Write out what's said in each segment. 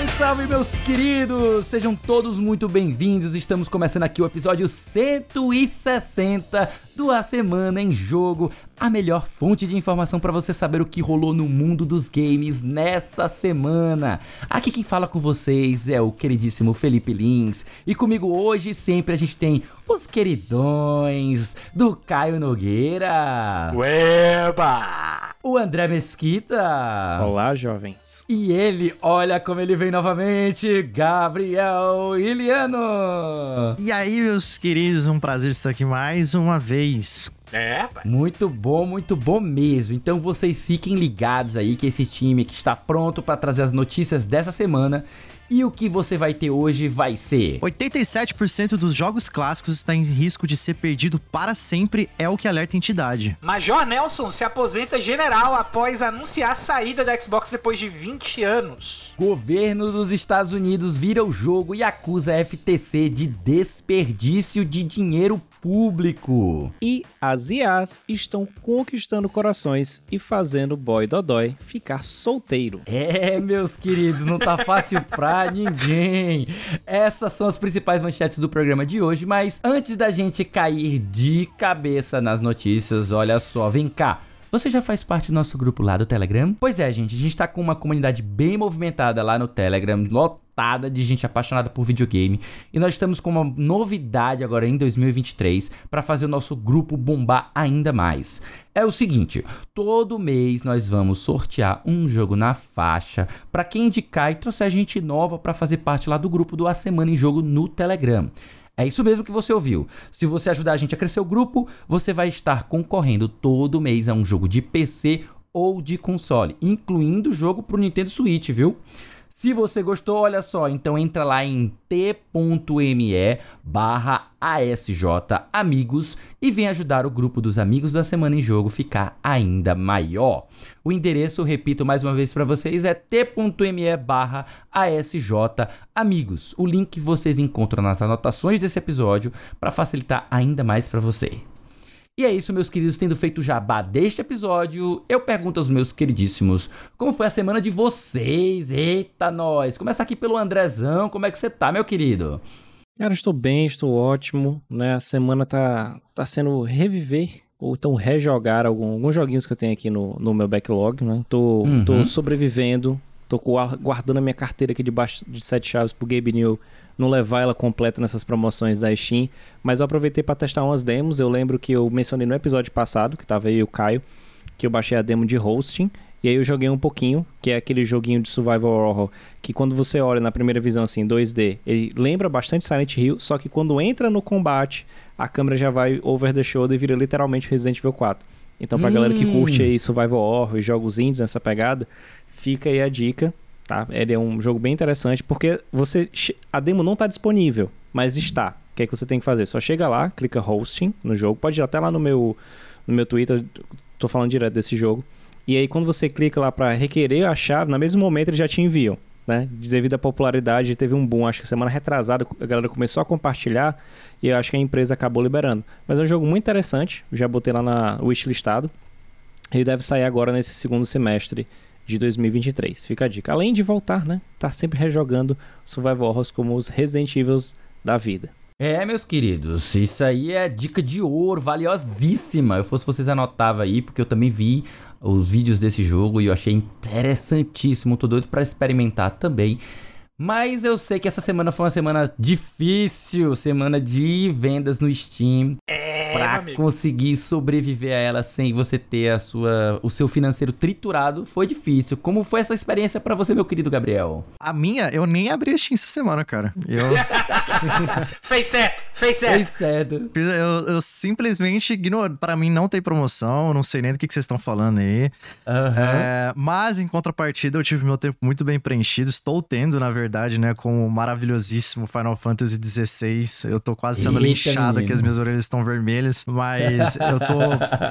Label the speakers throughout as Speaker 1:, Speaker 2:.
Speaker 1: Salve, salve, meus queridos! Sejam todos muito bem-vindos. Estamos começando aqui o episódio 160 do A Semana em Jogo, a melhor fonte de informação para você saber o que rolou no mundo dos games nessa semana. Aqui quem fala com vocês é o queridíssimo Felipe Lins e comigo hoje sempre a gente tem os queridões do Caio Nogueira.
Speaker 2: Ueba!
Speaker 1: O André Mesquita.
Speaker 3: Olá, jovens.
Speaker 1: E ele, olha como ele vem novamente, Gabriel Iliano.
Speaker 4: E aí, meus queridos, um prazer estar aqui mais uma vez.
Speaker 2: É, pai.
Speaker 1: Muito bom, muito bom mesmo. Então vocês fiquem ligados aí que esse time que está pronto para trazer as notícias dessa semana e o que você vai ter hoje vai ser
Speaker 4: 87% dos jogos clássicos está em risco de ser perdido para sempre, é o que alerta a entidade.
Speaker 2: Major Nelson se aposenta general após anunciar a saída da Xbox depois de 20 anos.
Speaker 1: Governo dos Estados Unidos vira o jogo e acusa a FTC de desperdício de dinheiro público.
Speaker 3: E as IAs estão conquistando corações e fazendo o boy dodói ficar solteiro.
Speaker 1: É, meus queridos, não tá fácil pra ninguém. Essas são as principais manchetes do programa de hoje, mas antes da gente cair de cabeça nas notícias, olha só, vem cá. Você já faz parte do nosso grupo lá do Telegram? Pois é, gente, a gente tá com uma comunidade bem movimentada lá no Telegram, lotada de gente apaixonada por videogame, e nós estamos com uma novidade agora em 2023 para fazer o nosso grupo bombar ainda mais. É o seguinte, todo mês nós vamos sortear um jogo na faixa para quem indicar e trouxer gente nova para fazer parte lá do grupo do A Semana em Jogo no Telegram. É isso mesmo que você ouviu. Se você ajudar a gente a crescer o grupo, você vai estar concorrendo todo mês a um jogo de PC ou de console, incluindo o jogo pro Nintendo Switch, viu? Se você gostou, olha só, então entra lá em t.me barra ASJ Amigos e vem ajudar o grupo dos Amigos da Semana em Jogo ficar ainda maior. O endereço, repito mais uma vez para vocês, é t.me barra ASJ Amigos. O link vocês encontram nas anotações desse episódio para facilitar ainda mais para você. E é isso, meus queridos, tendo feito o jabá deste episódio, eu pergunto aos meus queridíssimos, como foi a semana de vocês? Eita, nós! Começa aqui pelo Andrezão, como é que você tá, meu querido?
Speaker 3: Cara, estou bem, estou ótimo, né? A semana tá, tá sendo reviver ou então rejogar algum, alguns joguinhos que eu tenho aqui no, no meu backlog, né? Tô,
Speaker 1: Uhum.
Speaker 3: tô sobrevivendo, tô gua- guardando a minha carteira aqui debaixo de sete chaves pro Gabe New não levar ela completa nessas promoções da Steam, mas eu aproveitei para testar umas demos. Eu lembro que eu mencionei no episódio passado, que tava aí o Caio, que eu baixei a demo de hosting. E aí eu joguei um pouquinho, que é aquele joguinho de survival horror, que quando você olha na primeira visão assim, 2D, ele lembra bastante Silent Hill, só que quando entra no combate, a câmera já vai over the shoulder e vira literalmente Resident Evil 4. Então pra galera que
Speaker 1: Hum.
Speaker 3: curte aí survival horror e jogos indies nessa pegada, fica aí a dica, tá? Ele é um jogo bem interessante porque você a demo não tá disponível, mas está. O que é que você tem que fazer? Só chega lá, clica hosting no jogo, pode ir até lá no meu no meu Twitter, tô falando direto desse jogo. E aí quando você clica lá para requerer a chave, no mesmo momento eles já te enviam, né? Devido à popularidade, teve um boom, acho que semana retrasada, a galera começou a compartilhar e eu acho que a empresa acabou liberando. Mas é um jogo muito interessante, já botei lá na wishlistado. Ele deve sair agora nesse segundo semestre de 2023. Fica a dica. Além de voltar, né? Tá sempre rejogando Survival Horrors como os Resident Evils da vida.
Speaker 1: É, meus queridos, isso aí é dica de ouro, valiosíssima. Eu fosse vocês anotava aí, porque eu também vi os vídeos desse jogo e eu achei interessantíssimo. Tô doido pra experimentar também. Mas eu sei que essa semana foi uma semana difícil, semana de vendas no Steam.
Speaker 2: É,
Speaker 1: pra
Speaker 2: meu amigo.
Speaker 1: conseguir sobreviver a ela sem você ter a sua, o seu financeiro triturado foi difícil. Como foi essa experiência pra você, meu querido Gabriel?
Speaker 4: A minha, eu nem abri a Steam essa semana, cara. Eu,
Speaker 2: Fez certo, fez certo.
Speaker 1: certo.
Speaker 4: fiz- eu, eu simplesmente ignoro. Pra mim não tem promoção, eu não sei nem do que, que vocês estão falando aí.
Speaker 1: Aham.
Speaker 4: É, mas, em contrapartida, eu tive meu tempo muito bem preenchido. Estou tendo, na verdade, né, com o maravilhosíssimo Final Fantasy XVI. Eu tô quase sendo
Speaker 1: Eita,
Speaker 4: linchado aqui,
Speaker 1: menino.
Speaker 4: as minhas orelhas estão vermelhas. Mas eu tô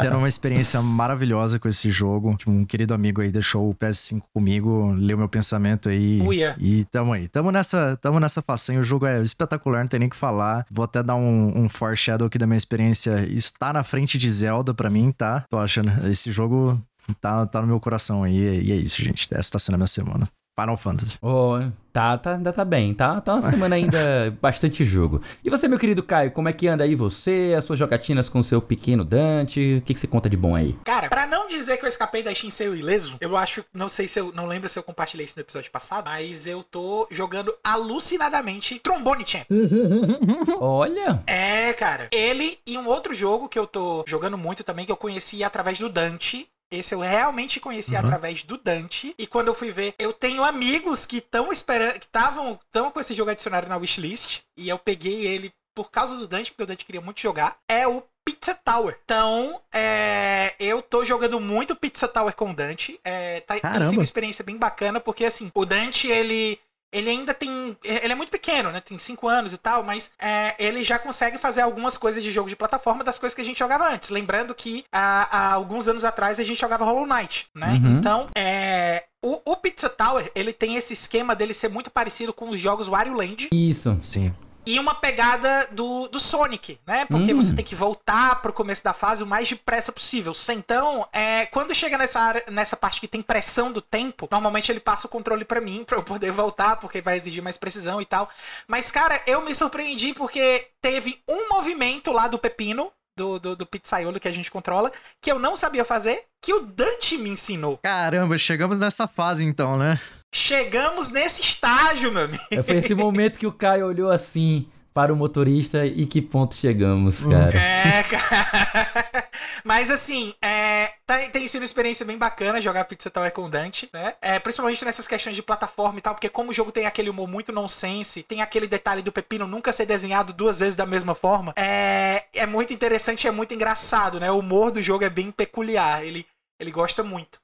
Speaker 4: tendo uma experiência maravilhosa com esse jogo. Um querido amigo aí deixou o PS5 comigo, leu meu pensamento aí.
Speaker 2: Uia.
Speaker 4: E tamo aí. Tamo nessa, tamo nessa façanha. O jogo é espetacular, não tem nem o que falar. Vou até dar um, um foreshadow aqui da minha experiência. Está na frente de Zelda pra mim, tá? Tô achando. Esse jogo tá, tá no meu coração aí. E é isso, gente. Essa tá sendo a minha semana. Final Fantasy.
Speaker 1: Oh, tá, tá, ainda tá bem, tá? Tá uma semana ainda bastante jogo. E você, meu querido Caio, como é que anda aí você, as suas jogatinas com o seu pequeno Dante? O que, que você conta de bom aí?
Speaker 2: Cara, pra não dizer que eu escapei da Shinsei ileso, eu acho, não sei se eu, não lembro se eu compartilhei isso no episódio passado, mas eu tô jogando alucinadamente Trombone Champ.
Speaker 1: Olha,
Speaker 2: É, cara. Ele e um outro jogo que eu tô jogando muito também, que eu conheci através do Dante. Esse eu realmente conheci
Speaker 4: Uhum.
Speaker 2: através do Dante. E quando eu fui ver, eu tenho amigos que estão esperando, que estavam tão com esse jogo adicionado na wishlist. E eu peguei ele por causa do Dante, porque o Dante queria muito jogar. É o Pizza Tower. Então, é, eu tô jogando muito Pizza Tower com o Dante. É, tá, tem sido
Speaker 4: Caramba.
Speaker 2: uma experiência bem bacana, porque assim, o Dante, ele ele ainda tem. Ele é muito pequeno, né? Tem 5 anos e tal, mas é, ele já consegue fazer algumas coisas de jogo de plataforma das coisas que a gente jogava antes. Lembrando que há, há alguns anos atrás a gente jogava Hollow Knight, né?
Speaker 1: Uhum.
Speaker 2: Então, é. O, o Pizza Tower, ele tem esse esquema dele ser muito parecido com os jogos Wario Land
Speaker 1: isso.
Speaker 4: Sim.
Speaker 2: E uma pegada do, do Sonic, né? Porque
Speaker 1: Hum.
Speaker 2: você tem que voltar pro começo da fase o mais depressa possível. Então, é, quando chega nessa área, nessa parte que tem pressão do tempo, normalmente ele passa o controle pra mim pra eu poder voltar, porque vai exigir mais precisão e tal. Mas, cara, eu me surpreendi porque teve um movimento lá do pepino. Do, do, do pizzaiolo que a gente controla, que eu não sabia fazer, que o Dante me ensinou.
Speaker 4: Caramba, chegamos nessa fase então, né?
Speaker 2: Chegamos nesse estágio, meu amigo.
Speaker 1: Foi esse momento que o Caio olhou assim para o motorista e que ponto chegamos, cara.
Speaker 2: É, cara. Mas assim, é, tá- tem sido uma experiência bem bacana jogar Pizza Tower com o Dante, né? É, principalmente nessas questões de plataforma e tal, porque como o jogo tem aquele humor muito nonsense, tem aquele detalhe do pepino nunca ser desenhado duas vezes da mesma forma, é, é muito interessante e é muito engraçado, né? O humor do jogo é bem peculiar, ele, ele gosta muito.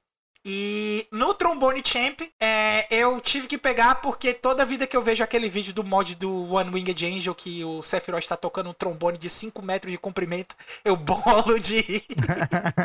Speaker 2: E no Trombone Champ, é, eu tive que pegar porque toda vida que eu vejo aquele vídeo do mod do One Winged Angel que o Sephiroth está tocando um trombone de 5 metros de comprimento, eu bolo de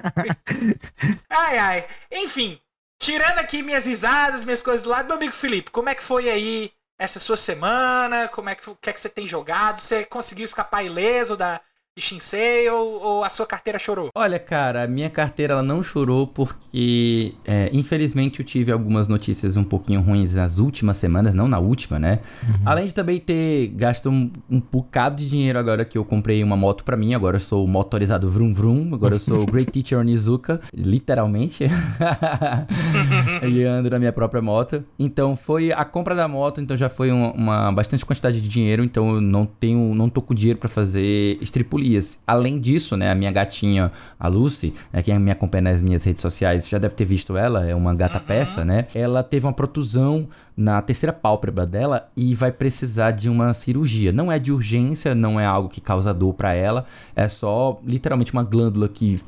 Speaker 2: ai, ai. Enfim, tirando aqui minhas risadas, minhas coisas do lado, meu amigo Felipe, como é que foi aí essa sua semana? Como é que, o que é que você tem jogado? Você conseguiu escapar ileso da Shinsei ou, ou a sua carteira chorou?
Speaker 1: Olha, cara, a minha carteira ela não chorou porque, é, infelizmente, eu tive algumas notícias um pouquinho ruins nas últimas semanas, não na última, né? Além de também ter gasto um, um bocado de dinheiro agora que eu comprei uma moto pra mim, agora eu sou motorizado Vroom Vroom, agora eu sou o Great Teacher Onizuka, literalmente. e ando na minha própria moto. Então foi a compra da moto, então já foi uma, uma bastante quantidade de dinheiro, então eu não tenho, não tô com dinheiro pra fazer estripulias. Além disso, né, a minha gatinha, a Lucy, né, quem me acompanha nas minhas redes sociais já deve ter visto ela, é uma gata peça, né? Ela teve uma protusão na terceira pálpebra dela e vai precisar de uma cirurgia. Não é de urgência, não é algo que causa dor pra ela, é só literalmente uma glândula que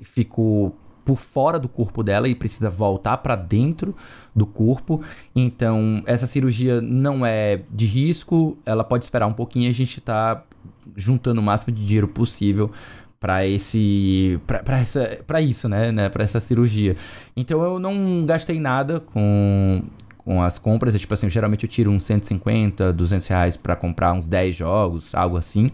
Speaker 1: ficou por fora do corpo dela e precisa voltar para dentro do corpo. Então, essa cirurgia não é de risco, ela pode esperar um pouquinho, a gente tá juntando o máximo de dinheiro possível para esse para para isso, né, né, para essa cirurgia. Então eu não gastei nada com com as compras, é tipo assim, geralmente eu tiro uns 150, 200 reais pra comprar uns 10 jogos, algo assim.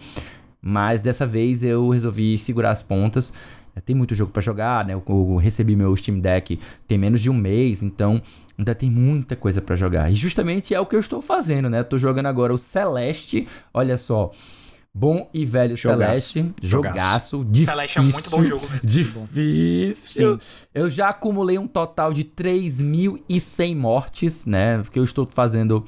Speaker 1: Mas dessa vez eu resolvi segurar as pontas. É, Tem muito jogo pra jogar, né? Eu, eu recebi meu Steam Deck tem menos de um mês, então ainda tem muita coisa pra jogar. E justamente é o que eu estou fazendo, né? Tô jogando agora o Celeste, olha só. Bom e velho
Speaker 3: Jogaço.
Speaker 1: Celeste,
Speaker 4: Jogaço.
Speaker 1: jogaço, difícil.
Speaker 2: Celeste é muito bom jogo mesmo.
Speaker 1: Difícil. Eu já acumulei um total de 3.100 mortes, né? Porque eu estou fazendo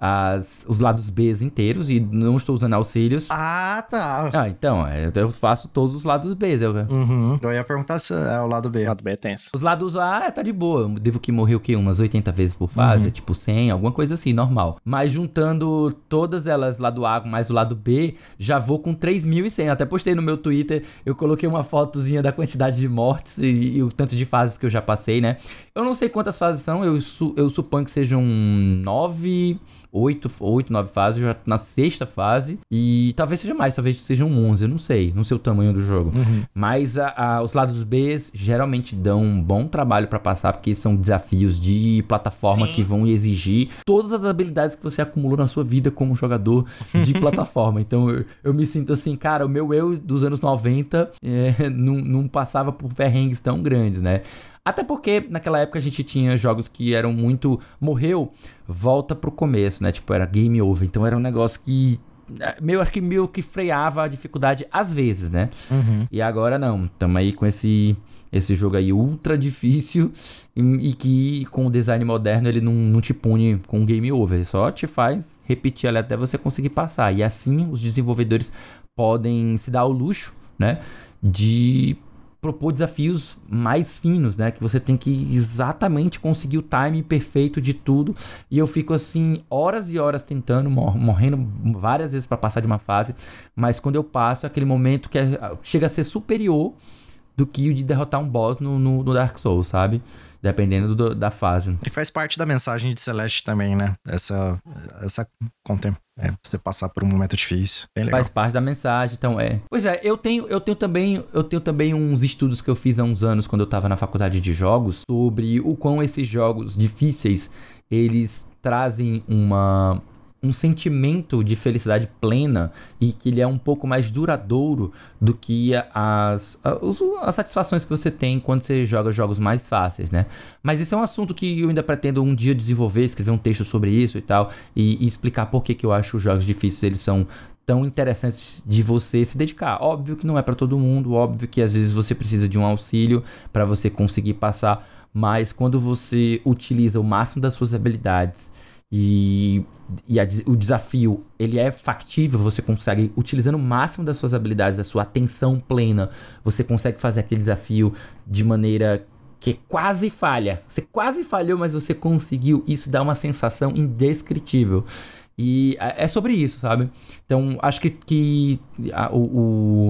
Speaker 1: as, os lados B inteiros e não estou usando auxílios.
Speaker 4: Ah, tá.
Speaker 1: Ah, então, é, eu faço todos os lados B. Eu,
Speaker 4: Uhum. Eu ia perguntar se é o lado B.
Speaker 3: O lado B é tenso.
Speaker 1: os lados A, é, tá de boa. Eu devo que morrer o quê? Umas 80 vezes por fase, tipo 100, alguma coisa assim, normal. Mas juntando todas elas, lado A mais o lado B, já vou com 3.100. Até postei no meu Twitter, eu coloquei uma fotozinha da quantidade de mortes e, e o tanto de fases que eu já passei, né? Eu não sei quantas fases são, eu, su- eu suponho que sejam 9... 8, 8, 9 fases, eu já tô na sexta fase. E talvez seja mais, talvez sejam 11, eu não sei. Não sei o tamanho do jogo. Mas a- a- os lados B geralmente dão um bom trabalho pra passar, porque são desafios de plataforma
Speaker 2: Sim.
Speaker 1: que vão exigir todas as habilidades que você acumulou na sua vida como jogador de plataforma. Então eu, eu me sinto assim, cara, o meu eu dos anos 90 é, não, não passava por perrengues tão grandes, né? Até porque naquela época a gente tinha jogos que eram muito. Morreu, volta pro começo, né? Tipo, era game over. Então era um negócio que. é, Meio, acho que meio que freava a dificuldade às vezes, né?
Speaker 4: Uhum.
Speaker 1: E agora não. Tamo aí com esse. Esse jogo aí ultra difícil e, e que com o design moderno ele não, não te pune com game over, só te faz repetir ali até você conseguir passar. E assim os desenvolvedores podem se dar ao luxo, né, de propor desafios mais finos, né, que você tem que exatamente conseguir o timing perfeito de tudo. E eu fico assim horas e horas tentando, mor- morrendo várias vezes para passar de uma fase, mas quando eu passo é aquele momento que é- chega a ser superior do que o de derrotar um boss no, no, no Dark Souls, sabe? Dependendo do- da fase.
Speaker 4: E faz parte da mensagem de Celeste também, né? Essa. Essa. Contem. É, você passar por um momento difícil.
Speaker 1: Faz parte da mensagem, então é. Pois é, eu tenho, eu tenho também, eu tenho também uns estudos que eu fiz há uns anos quando eu tava na faculdade de jogos sobre o quão esses jogos difíceis eles trazem uma um sentimento de felicidade plena e que ele é um pouco mais duradouro do que as, a- os- as satisfações que você tem quando você joga jogos mais fáceis, né? Mas esse é um assunto que eu ainda pretendo um dia desenvolver, escrever um texto sobre isso e tal, e, e explicar por que, que eu acho os jogos difíceis eles são tão interessantes de você se dedicar. Óbvio que não é pra todo mundo, óbvio que às vezes você precisa de um auxílio pra você conseguir passar, mas quando você utiliza o máximo das suas habilidades e, e a o desafio ele é factível, você consegue, utilizando o máximo das suas habilidades, da sua atenção plena, você consegue fazer aquele desafio de maneira que quase falha. Você quase falhou, mas você conseguiu. Isso dá uma sensação indescritível. E é é sobre isso, sabe? Então, acho que, que a- o,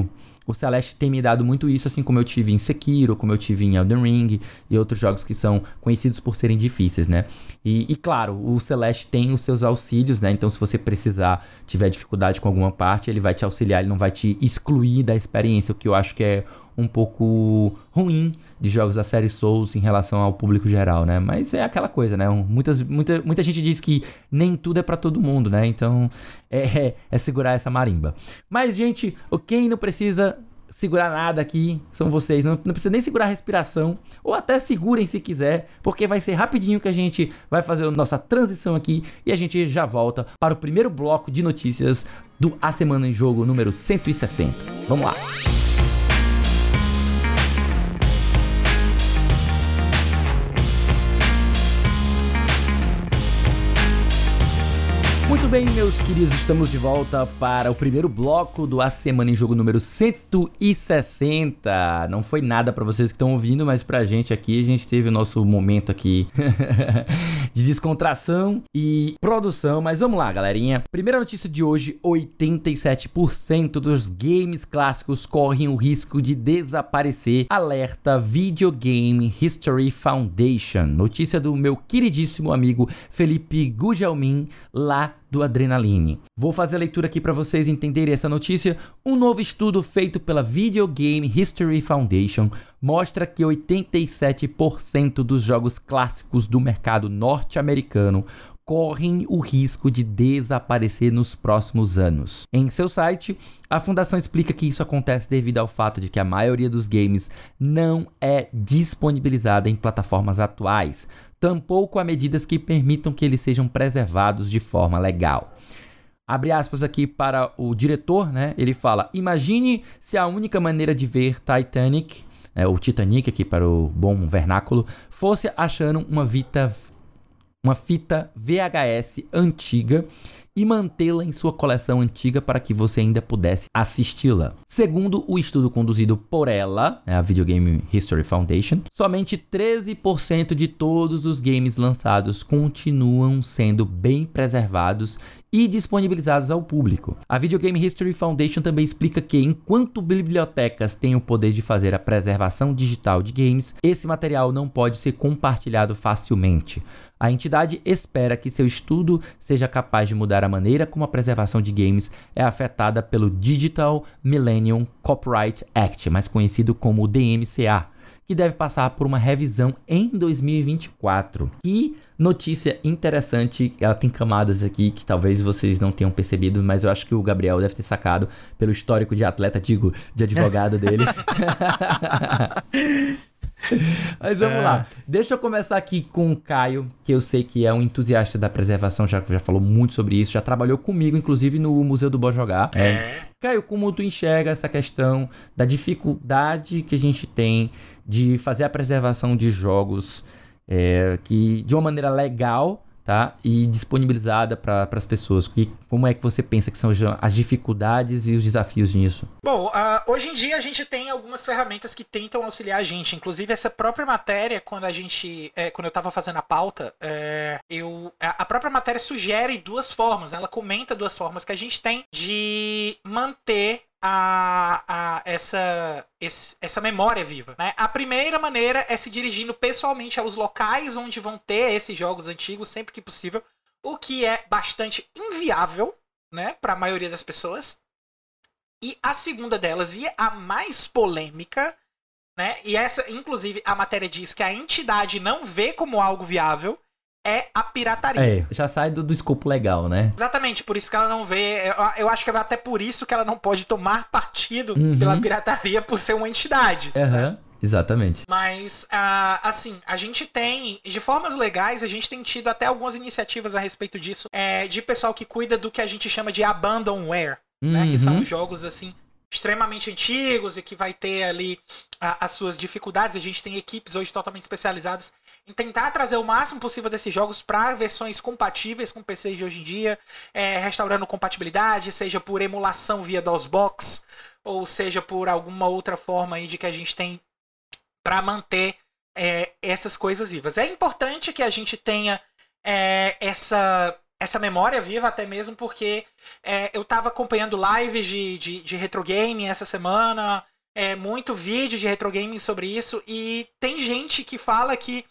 Speaker 1: o, o Celeste tem me dado muito isso, assim como eu tive em Sekiro, como eu tive em Elden Ring e outros jogos que são conhecidos por serem difíceis, né? E, e, claro, o Celeste tem os seus auxílios, né? Então, se você precisar, tiver dificuldade com alguma parte, ele vai te auxiliar, ele não vai te excluir da experiência, o que eu acho que é um pouco ruim de jogos da série Souls em relação ao público geral, né? Mas é aquela coisa, né? Muitas, muita, muita gente diz que nem tudo é pra todo mundo, né? Então é, é, é segurar essa marimba. Mas, gente, quem não precisa segurar nada aqui são vocês. Não, não precisa nem segurar a respiração. Ou até segurem se quiser, porque vai ser rapidinho que a gente vai fazer a nossa transição aqui e a gente já volta para o primeiro bloco de notícias do A Semana em Jogo número 160. Vamos lá! Muito bem, meus queridos, estamos de volta para o primeiro bloco do A Semana em Jogo número 160. Não foi nada para vocês que estão ouvindo, mas pra gente aqui, a gente teve o nosso momento aqui de descontração e produção. Mas vamos lá, galerinha. Primeira notícia de hoje: 87% dos games clássicos correm o risco de desaparecer. Alerta Videogame History Foundation. Notícia do meu queridíssimo amigo Felipe Gujalmin, lá do Adrenaline. Vou fazer a leitura aqui para vocês entenderem essa notícia. Um novo estudo feito pela Video Game History Foundation mostra que 87% dos jogos clássicos do mercado norte-americano correm o risco de desaparecer nos próximos anos. Em seu site, a fundação explica que isso acontece devido ao fato de que a maioria dos games não é disponibilizada em plataformas atuais, tampouco há medidas que permitam que eles sejam preservados de forma legal. Abre aspas aqui para o diretor, né? Ele fala: Imagine se a única maneira de ver Titanic, é, o Titanic aqui para o bom vernáculo, fosse achando uma vita, uma fita VHS antiga e mantê-la em sua coleção antiga para que você ainda pudesse assisti-la. Segundo o estudo conduzido por ela, né, a Video Game History Foundation, somente 13% de todos os games lançados continuam sendo bem preservados e disponibilizados ao público. A Video Game History Foundation também explica que, enquanto bibliotecas têm o poder de fazer a preservação digital de games, esse material não pode ser compartilhado facilmente. A entidade espera que seu estudo seja capaz de mudar a maneira como a preservação de games é afetada pelo Digital Millennium Copyright Act, mais conhecido como DMCA, que deve passar por uma revisão em 2024. Que notícia interessante, ela tem camadas aqui que talvez vocês não tenham percebido, mas eu acho que o Gabriel deve ter sacado pelo histórico de atleta, digo, de advogado dele. Mas vamos
Speaker 4: É.
Speaker 1: lá. Deixa eu começar aqui com o Caio, que eu sei que é um entusiasta da preservação, já, já falou muito sobre isso, já trabalhou comigo, inclusive, no Museu do Bom Jogar.
Speaker 2: É.
Speaker 1: Caio, como tu enxerga essa questão da dificuldade que a gente tem de fazer a preservação de jogos é, que de uma maneira legal, tá? E disponibilizada para as pessoas. E como é que você pensa que são as dificuldades e os desafios nisso?
Speaker 2: Bom, ah, hoje em dia a gente tem algumas ferramentas que tentam auxiliar a gente. Inclusive, essa própria matéria, quando a gente. é, quando eu estava fazendo a pauta, é, eu. A própria matéria sugere duas formas, ela comenta duas formas que a gente tem de manter a, a- essa, esse- essa memória viva. Né? A primeira maneira é se dirigindo pessoalmente aos locais onde vão ter esses jogos antigos sempre que possível, o que é bastante inviável né, para a maioria das pessoas. E a segunda delas, e a mais polêmica, né? E essa, inclusive, a matéria diz que a entidade não vê como algo viável, é a pirataria.
Speaker 1: É, já sai do, do escopo legal, né?
Speaker 2: Exatamente, por isso que ela não vê. Eu, eu acho que é até por isso que ela não pode tomar partido
Speaker 1: Uhum.
Speaker 2: pela pirataria por ser uma entidade.
Speaker 1: Aham, exatamente.
Speaker 2: Mas, ah, assim, a gente tem, de formas legais, a gente tem tido até algumas iniciativas a respeito disso, é, de pessoal que cuida do que a gente chama de abandonware, né? Que são
Speaker 1: Uhum.
Speaker 2: jogos, assim, extremamente antigos e que vai ter ali ah, as suas dificuldades. A gente tem equipes hoje totalmente especializadas em tentar trazer o máximo possível desses jogos para versões compatíveis com PCs de hoje em dia, é, restaurando compatibilidade, seja por emulação via DOSBox, ou seja por alguma outra forma aí de que a gente tem para manter é, essas coisas vivas. É importante que a gente tenha é, essa, essa memória viva, até mesmo porque é, eu estava acompanhando lives de, de, de retro game essa semana, é, muito vídeo de retro game sobre isso, e tem gente que fala que,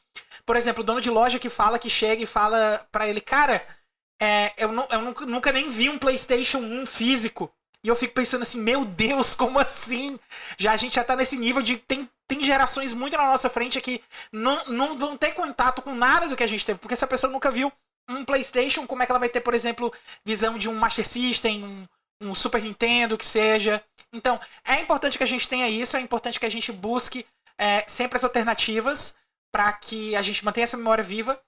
Speaker 2: por exemplo, o dono de loja que fala que chega e fala para ele, cara, é, eu, nu- eu nunca, nunca nem vi um PlayStation 1 físico. E eu fico pensando assim, meu Deus, como assim? Já a gente já tá nesse nível de tem, tem gerações muito na nossa frente que não, não vão ter contato com nada do que a gente teve, porque se a pessoa nunca viu um PlayStation, como é que ela vai ter, por exemplo, visão de um Master System, um, um Super Nintendo, que seja? Então, é importante que a gente tenha isso, é importante que a gente busque é, sempre as alternativas para que a gente mantenha essa memória viva.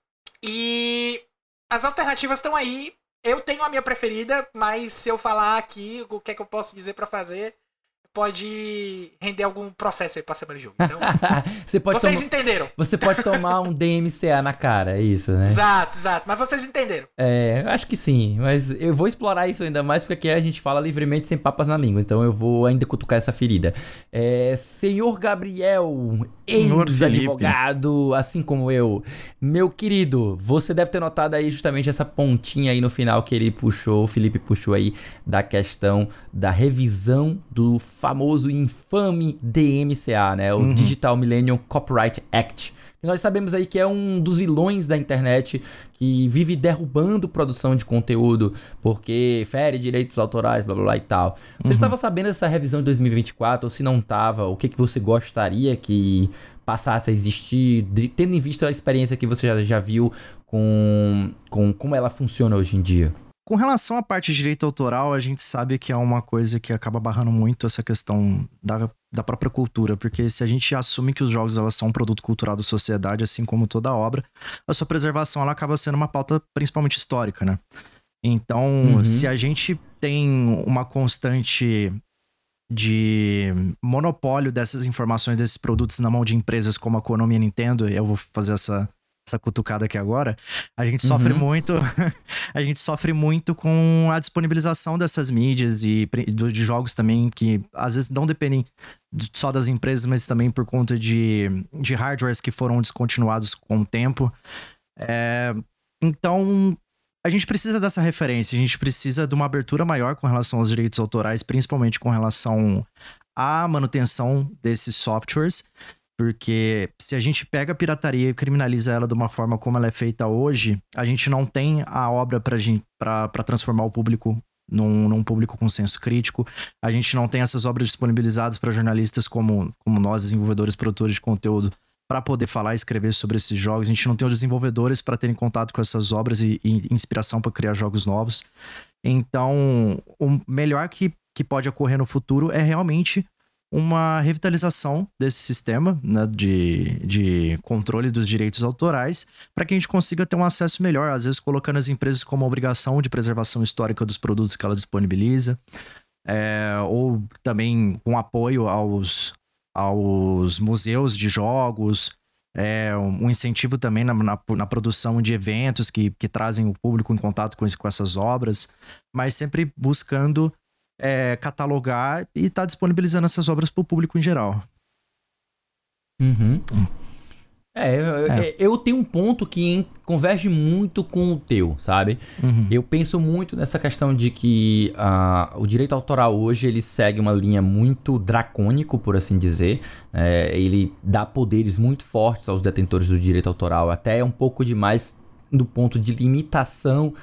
Speaker 2: E as alternativas estão aí. Eu tenho a minha preferida, mas se eu falar aqui o que é que eu posso dizer para fazer, pode render algum processo aí pra semana de jogo. Então,
Speaker 1: você, pode
Speaker 2: vocês
Speaker 1: tomar,
Speaker 2: entenderam.
Speaker 1: você pode tomar um DMCA na cara, é isso, né?
Speaker 2: Exato, exato. Mas vocês entenderam.
Speaker 1: É, eu acho que sim, mas eu vou explorar isso ainda mais porque aqui a gente fala livremente sem papas na língua, então eu vou ainda cutucar essa ferida. É, senhor Gabriel, ex-advogado, assim como eu, meu querido, você deve ter notado aí justamente essa pontinha aí no final que ele puxou, o Felipe puxou aí, da questão da revisão do famoso e infame DMCA, né? O Digital Millennium Copyright Act. E nós sabemos aí que é um dos vilões da internet que vive derrubando produção de conteúdo porque fere direitos autorais, blá blá blá e tal. Você estava sabendo dessa revisão de 2024 ou se não estava, o que, que você gostaria que passasse a existir, de- tendo em vista a experiência que você já, já viu com, com como ela funciona hoje em dia?
Speaker 4: Com relação à parte de direito autoral, a gente sabe que é uma coisa que acaba barrando muito essa questão da, da própria cultura, porque se a gente assume que os jogos elas são um produto cultural da sociedade, assim como toda obra, a sua preservação ela acaba sendo uma pauta principalmente histórica, né? Então,
Speaker 1: Uhum.
Speaker 4: se a gente tem uma constante de monopólio dessas informações, desses produtos na mão de empresas como a Konami e a Nintendo, eu vou fazer essa, essa cutucada aqui agora, a gente sofre
Speaker 1: Uhum.
Speaker 4: muito a gente sofre muito com a disponibilização dessas mídias e de jogos também que às vezes não dependem de- só das empresas, mas também por conta de, de hardwares que foram descontinuados com o tempo. É, então, a gente precisa dessa referência, a gente precisa de uma abertura maior com relação aos direitos autorais, principalmente com relação à manutenção desses softwares. Porque se a gente pega a pirataria e criminaliza ela de uma forma como ela é feita hoje, a gente não tem a obra pra transformar o público num, num público com senso crítico. A gente não tem essas obras disponibilizadas para jornalistas como, como nós, desenvolvedores, produtores de conteúdo, para poder falar e escrever sobre esses jogos. A gente não tem os desenvolvedores para terem contato com essas obras e, e inspiração para criar jogos novos. Então, o melhor que, que pode ocorrer no futuro é realmente uma revitalização desse sistema né, de, de controle dos direitos autorais para que a gente consiga ter um acesso melhor, às vezes colocando as empresas como obrigação de preservação histórica dos produtos que ela disponibiliza, é, ou também com apoio aos, aos museus de jogos, é, um incentivo também na, na, na, produção de eventos que, que trazem o público em contato com, com essas obras, mas sempre buscando é, catalogar e estar tá disponibilizando essas obras para o público em geral.
Speaker 1: Uhum. É, é, eu tenho um ponto que converge muito com o teu, sabe? Uhum. Eu penso muito nessa questão de que uh, o direito autoral hoje ele segue uma linha muito dracônico, por assim dizer. É, ele dá poderes muito fortes aos detentores do direito autoral, até um pouco demais do ponto de limitação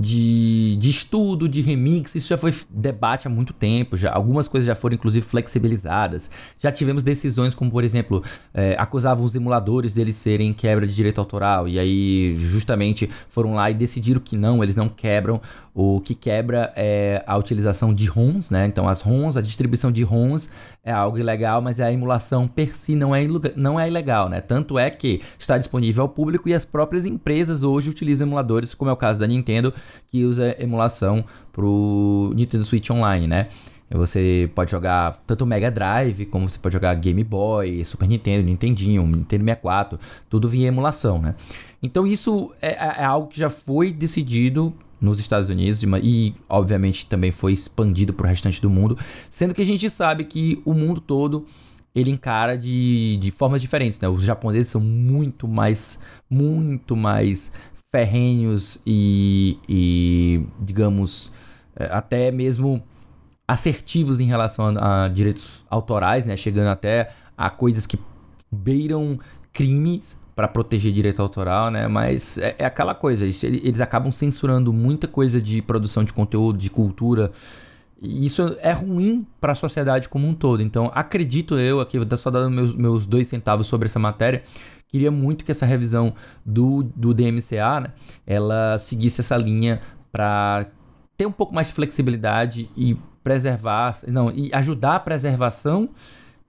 Speaker 1: de, de estudo, de remix, isso já foi debate há muito tempo, já algumas coisas já foram inclusive flexibilizadas. Já tivemos decisões como, por exemplo, é, acusavam os emuladores deles serem quebra de direito autoral, e aí justamente foram lá e decidiram que não, eles não quebram. O que quebra é a utilização de ROMs, né? Então as ROMs, a distribuição de ROMs é algo ilegal, mas a emulação per si não é, não é ilegal, né? Tanto é que está disponível ao público e as próprias empresas hoje utilizam emuladores, como é o caso da Nintendo, que usa emulação pro Nintendo Switch Online, né? Você pode jogar tanto Mega Drive, como você pode jogar Game Boy, Super Nintendo, Nintendinho, Nintendo 64, tudo via emulação, né? Então isso é, é algo que já foi decidido nos Estados Unidos e, obviamente, também foi expandido para o restante do mundo, sendo que a gente sabe que o mundo todo ele encara de, de formas diferentes, né? Os japoneses são muito mais, muito mais ferrenhos e, e digamos, é, até mesmo assertivos em relação a, a direitos autorais, né? Chegando até a coisas que beiram crimes para proteger direito autoral, né? Mas é, é aquela coisa, eles, eles, acabam censurando muita coisa de produção de conteúdo, de cultura. E isso é ruim para a sociedade como um todo. Então, acredito eu, aqui, vou só dando meus, meus dois centavos sobre essa matéria, queria muito que essa revisão do, do DMCA, né, ela seguisse essa linha para ter um pouco mais de flexibilidade e preservar, não, e ajudar a preservação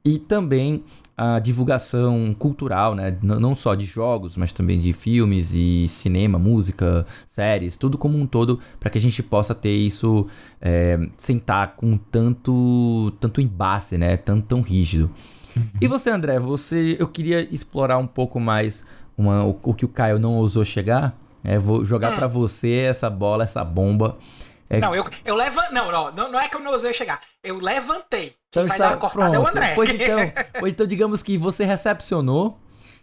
Speaker 1: e também a divulgação cultural, né? Não só de jogos, mas também de filmes e cinema, música, séries, tudo como um todo, para que a gente possa ter isso é, sem estar com tanto, tanto embate, né? Tanto tão rígido. Uhum. E você, André, você, eu queria explorar um pouco mais uma, o, o, que o Caio não ousou chegar. É, vou jogar hum. para você essa bola, essa bomba.
Speaker 2: É... Não, eu, eu levanto. Não, não, não é que eu não ousei chegar. Eu levantei. Quem então vai está... dar a cortada Pronto. é o André.
Speaker 1: Pois então, pois então, digamos que você recepcionou.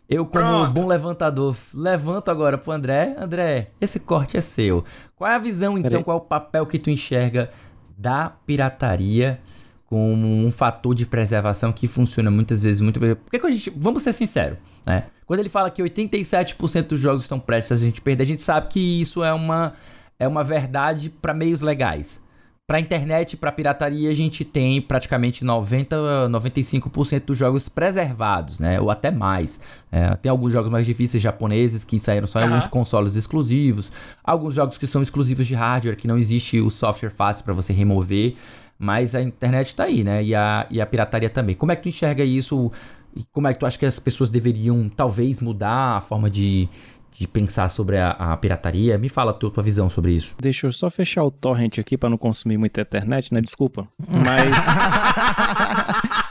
Speaker 1: Eu, como Pronto. bom levantador, levanto agora pro André. André, esse corte é seu. Qual é a visão, então, qual é o papel que tu enxerga da pirataria como um fator de preservação que funciona muitas vezes muito bem? Porque a gente, vamos ser sinceros, né? Quando ele fala que 87% dos jogos estão prestes a gente perder, a gente sabe que isso é uma é uma verdade para meios legais. Para internet, para pirataria, a gente tem praticamente 90, 95% dos jogos preservados, né? Ou até mais. É, tem alguns jogos mais difíceis japoneses que saíram só em uhum. alguns consoles exclusivos. Alguns jogos que são exclusivos de hardware, que não existe o software fácil para você remover. Mas a internet está aí, né? E a, e a pirataria também. Como é que tu enxerga isso? E como é que tu acha que as pessoas deveriam, talvez, mudar a forma de, de pensar sobre a, a, pirataria. Me fala a tua, tua visão sobre isso.
Speaker 3: Deixa eu só fechar o torrent aqui para não consumir muita internet, né? Desculpa. Mas.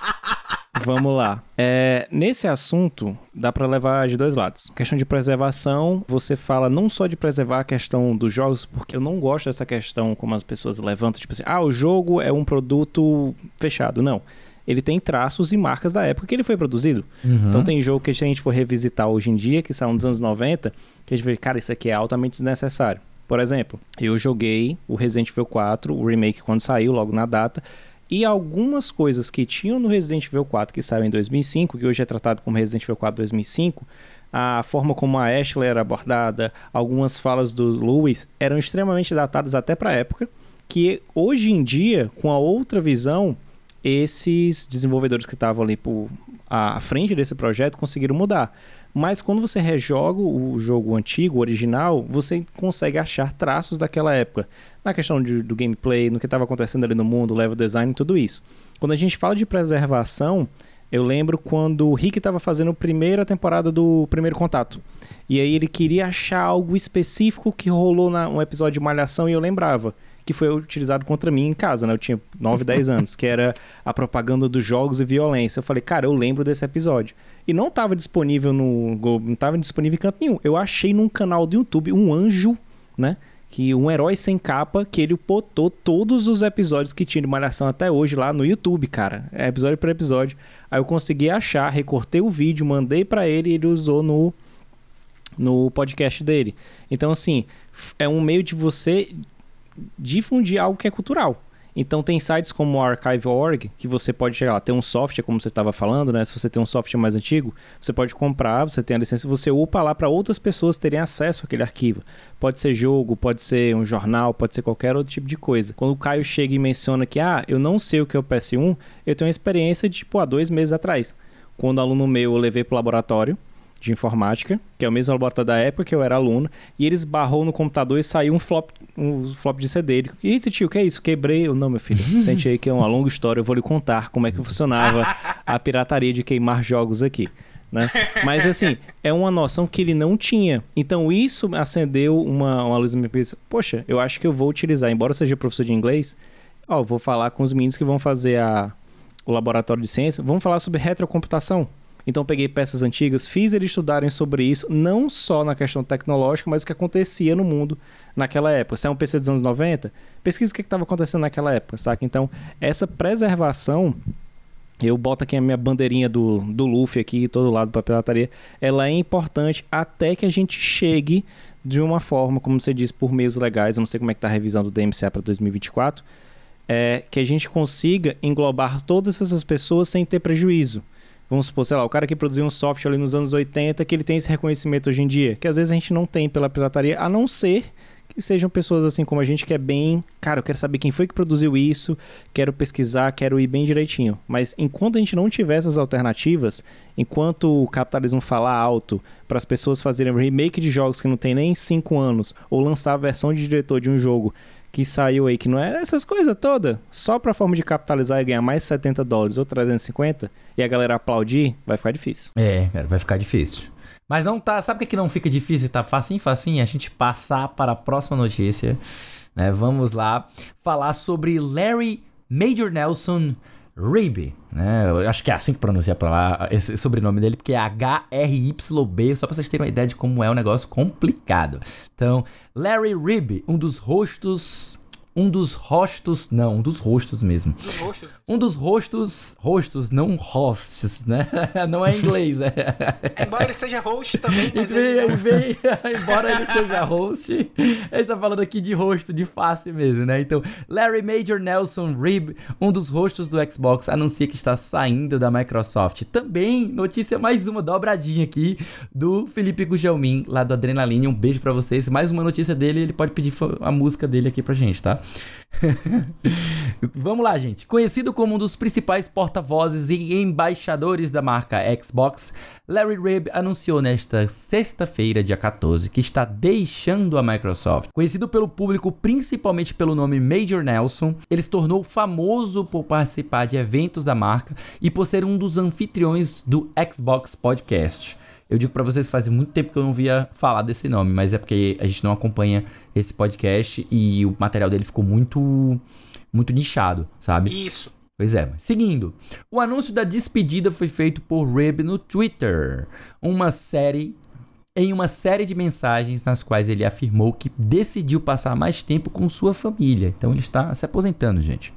Speaker 3: Vamos lá. É, nesse assunto, dá para levar de dois lados. Questão de preservação, você fala não só de preservar a questão dos jogos, porque eu não gosto dessa questão como as pessoas levantam, tipo assim, ah, o jogo é um produto fechado. Não ele tem traços e marcas da época que ele foi produzido. Uhum. Então tem jogo que se a gente for revisitar hoje em dia, que são dos anos 90, que a gente vê, cara, isso aqui é altamente desnecessário. Por exemplo, eu joguei o Resident Evil 4, o remake quando saiu, logo na data, e algumas coisas que tinham no Resident Evil 4 que saiu em 2005, que hoje é tratado como Resident Evil 4 2005, a forma como a Ashley era abordada, algumas falas do Lewis eram extremamente datadas até para a época, que hoje em dia, com a outra visão, esses desenvolvedores que estavam ali por à frente desse projeto conseguiram mudar. Mas quando você rejoga o jogo antigo, original, você consegue achar traços daquela época. Na questão de, do gameplay, no que estava acontecendo ali no mundo, level design, tudo isso. Quando a gente fala de preservação, eu lembro quando o Rick estava fazendo a primeira temporada do Primeiro Contato. E aí ele queria achar algo específico que rolou num episódio de Malhação e eu lembrava que foi utilizado contra mim em casa, né? Eu tinha 9, 10 anos, que era a propaganda dos jogos e violência. Eu falei, cara, eu lembro desse episódio. E não estava disponível no não estava disponível em canto nenhum. Eu achei num canal do YouTube um anjo, né? Que um herói sem capa, que ele botou todos os episódios que tinha de Malhação até hoje lá no YouTube, cara. É episódio por episódio. Aí eu consegui achar, recortei o vídeo, mandei para ele e ele usou no no podcast dele. Então assim, é um meio de você difundir algo que é cultural. Então tem sites como o Archive.org que você pode chegar lá, ter um software, como você estava falando, né? Se você tem um software mais antigo, você pode comprar, você tem a licença, você upa lá para outras pessoas terem acesso àquele arquivo. Pode ser jogo, pode ser um jornal, pode ser qualquer outro tipo de coisa. Quando o Caio chega e menciona que, ah, eu não sei o que é o PS1, eu tenho uma experiência de, tipo, há dois meses atrás. Quando aluno meu eu levei para o laboratório, de informática, que é o mesmo laboratório da época que eu era aluno, e eles barrou no computador e saiu um flop, um flop de CD. Ele, Eita, tio, que é isso? Quebrei. Eu, não, meu filho, sente aí que é uma longa história, eu vou lhe contar como é que funcionava a pirataria de queimar jogos aqui. Né? Mas assim, é uma noção que ele não tinha. Então isso acendeu uma, uma luz na minha cabeça. Poxa, eu acho que eu vou utilizar, embora eu seja professor de inglês, ó, vou falar com os meninos que vão fazer a, o laboratório de ciência, vamos falar sobre retrocomputação. Então peguei peças antigas, fiz eles estudarem sobre isso, não só na questão tecnológica, mas o que acontecia no mundo naquela época. Se é um PC dos anos 90, pesquisa o que estava acontecendo naquela época, saca? Então, essa preservação eu boto aqui a minha bandeirinha do, do Luffy aqui, todo lado para pirataria. Ela é importante até que a gente chegue de uma forma, como você disse, por meios legais. Eu não sei como é que tá a revisão do DMCA para 2024. É, que a gente consiga englobar todas essas pessoas sem ter prejuízo. Vamos supor, sei lá, o cara que produziu um software ali nos anos 80, que ele tem esse reconhecimento hoje em dia, que às vezes a gente não tem pela pirataria, a não ser que sejam pessoas assim como a gente que é bem, cara, eu quero saber quem foi que produziu isso, quero pesquisar, quero ir bem direitinho. Mas enquanto a gente não tiver essas alternativas, enquanto o capitalismo falar alto para as pessoas fazerem remake de jogos que não tem nem 5 anos, ou lançar a versão de diretor de um jogo que saiu aí, que não é essas coisas todas, só pra forma de capitalizar e ganhar mais 70 dólares ou 350 e a galera aplaudir, vai ficar difícil.
Speaker 1: É, cara, vai ficar difícil. Mas não tá. Sabe o que, que não fica difícil? Tá facinho, facinho a gente passar para a próxima notícia. Né? Vamos lá falar sobre Larry Major Nelson Ribe, né? Eu acho que é assim que pronuncia pra lá esse sobrenome dele, porque é H-R-Y-B, só pra vocês terem uma ideia de como é um negócio complicado. Então, Larry Ribe, um dos rostos um dos rostos, não, um dos rostos mesmo. Dos rostos. Um dos rostos, rostos, não hosts, né? Não é inglês, é.
Speaker 2: Embora ele seja host também, mas
Speaker 1: ele, ele vem, embora ele seja host, ele está falando aqui de rosto, de face mesmo, né? Então, Larry Major Nelson Rib, um dos rostos do Xbox, anuncia que está saindo da Microsoft. Também, notícia mais uma dobradinha aqui do Felipe Gugelmin, lá do Adrenaline. Um beijo para vocês. Mais uma notícia dele, ele pode pedir a música dele aqui pra gente, tá? Vamos lá, gente. Conhecido como um dos principais porta-vozes e embaixadores da marca Xbox, Larry Ribb anunciou nesta sexta-feira, dia 14, que está deixando a Microsoft. Conhecido pelo público principalmente pelo nome Major Nelson, ele se tornou famoso por participar de eventos da marca e por ser um dos anfitriões do Xbox Podcast. Eu digo para vocês que faz muito tempo que eu não via falar desse nome, mas é porque a gente não acompanha esse podcast e o material dele ficou muito muito nichado, sabe?
Speaker 2: Isso.
Speaker 1: Pois é, seguindo. O anúncio da despedida foi feito por Rib no Twitter, uma série em uma série de mensagens nas quais ele afirmou que decidiu passar mais tempo com sua família. Então ele está se aposentando, gente.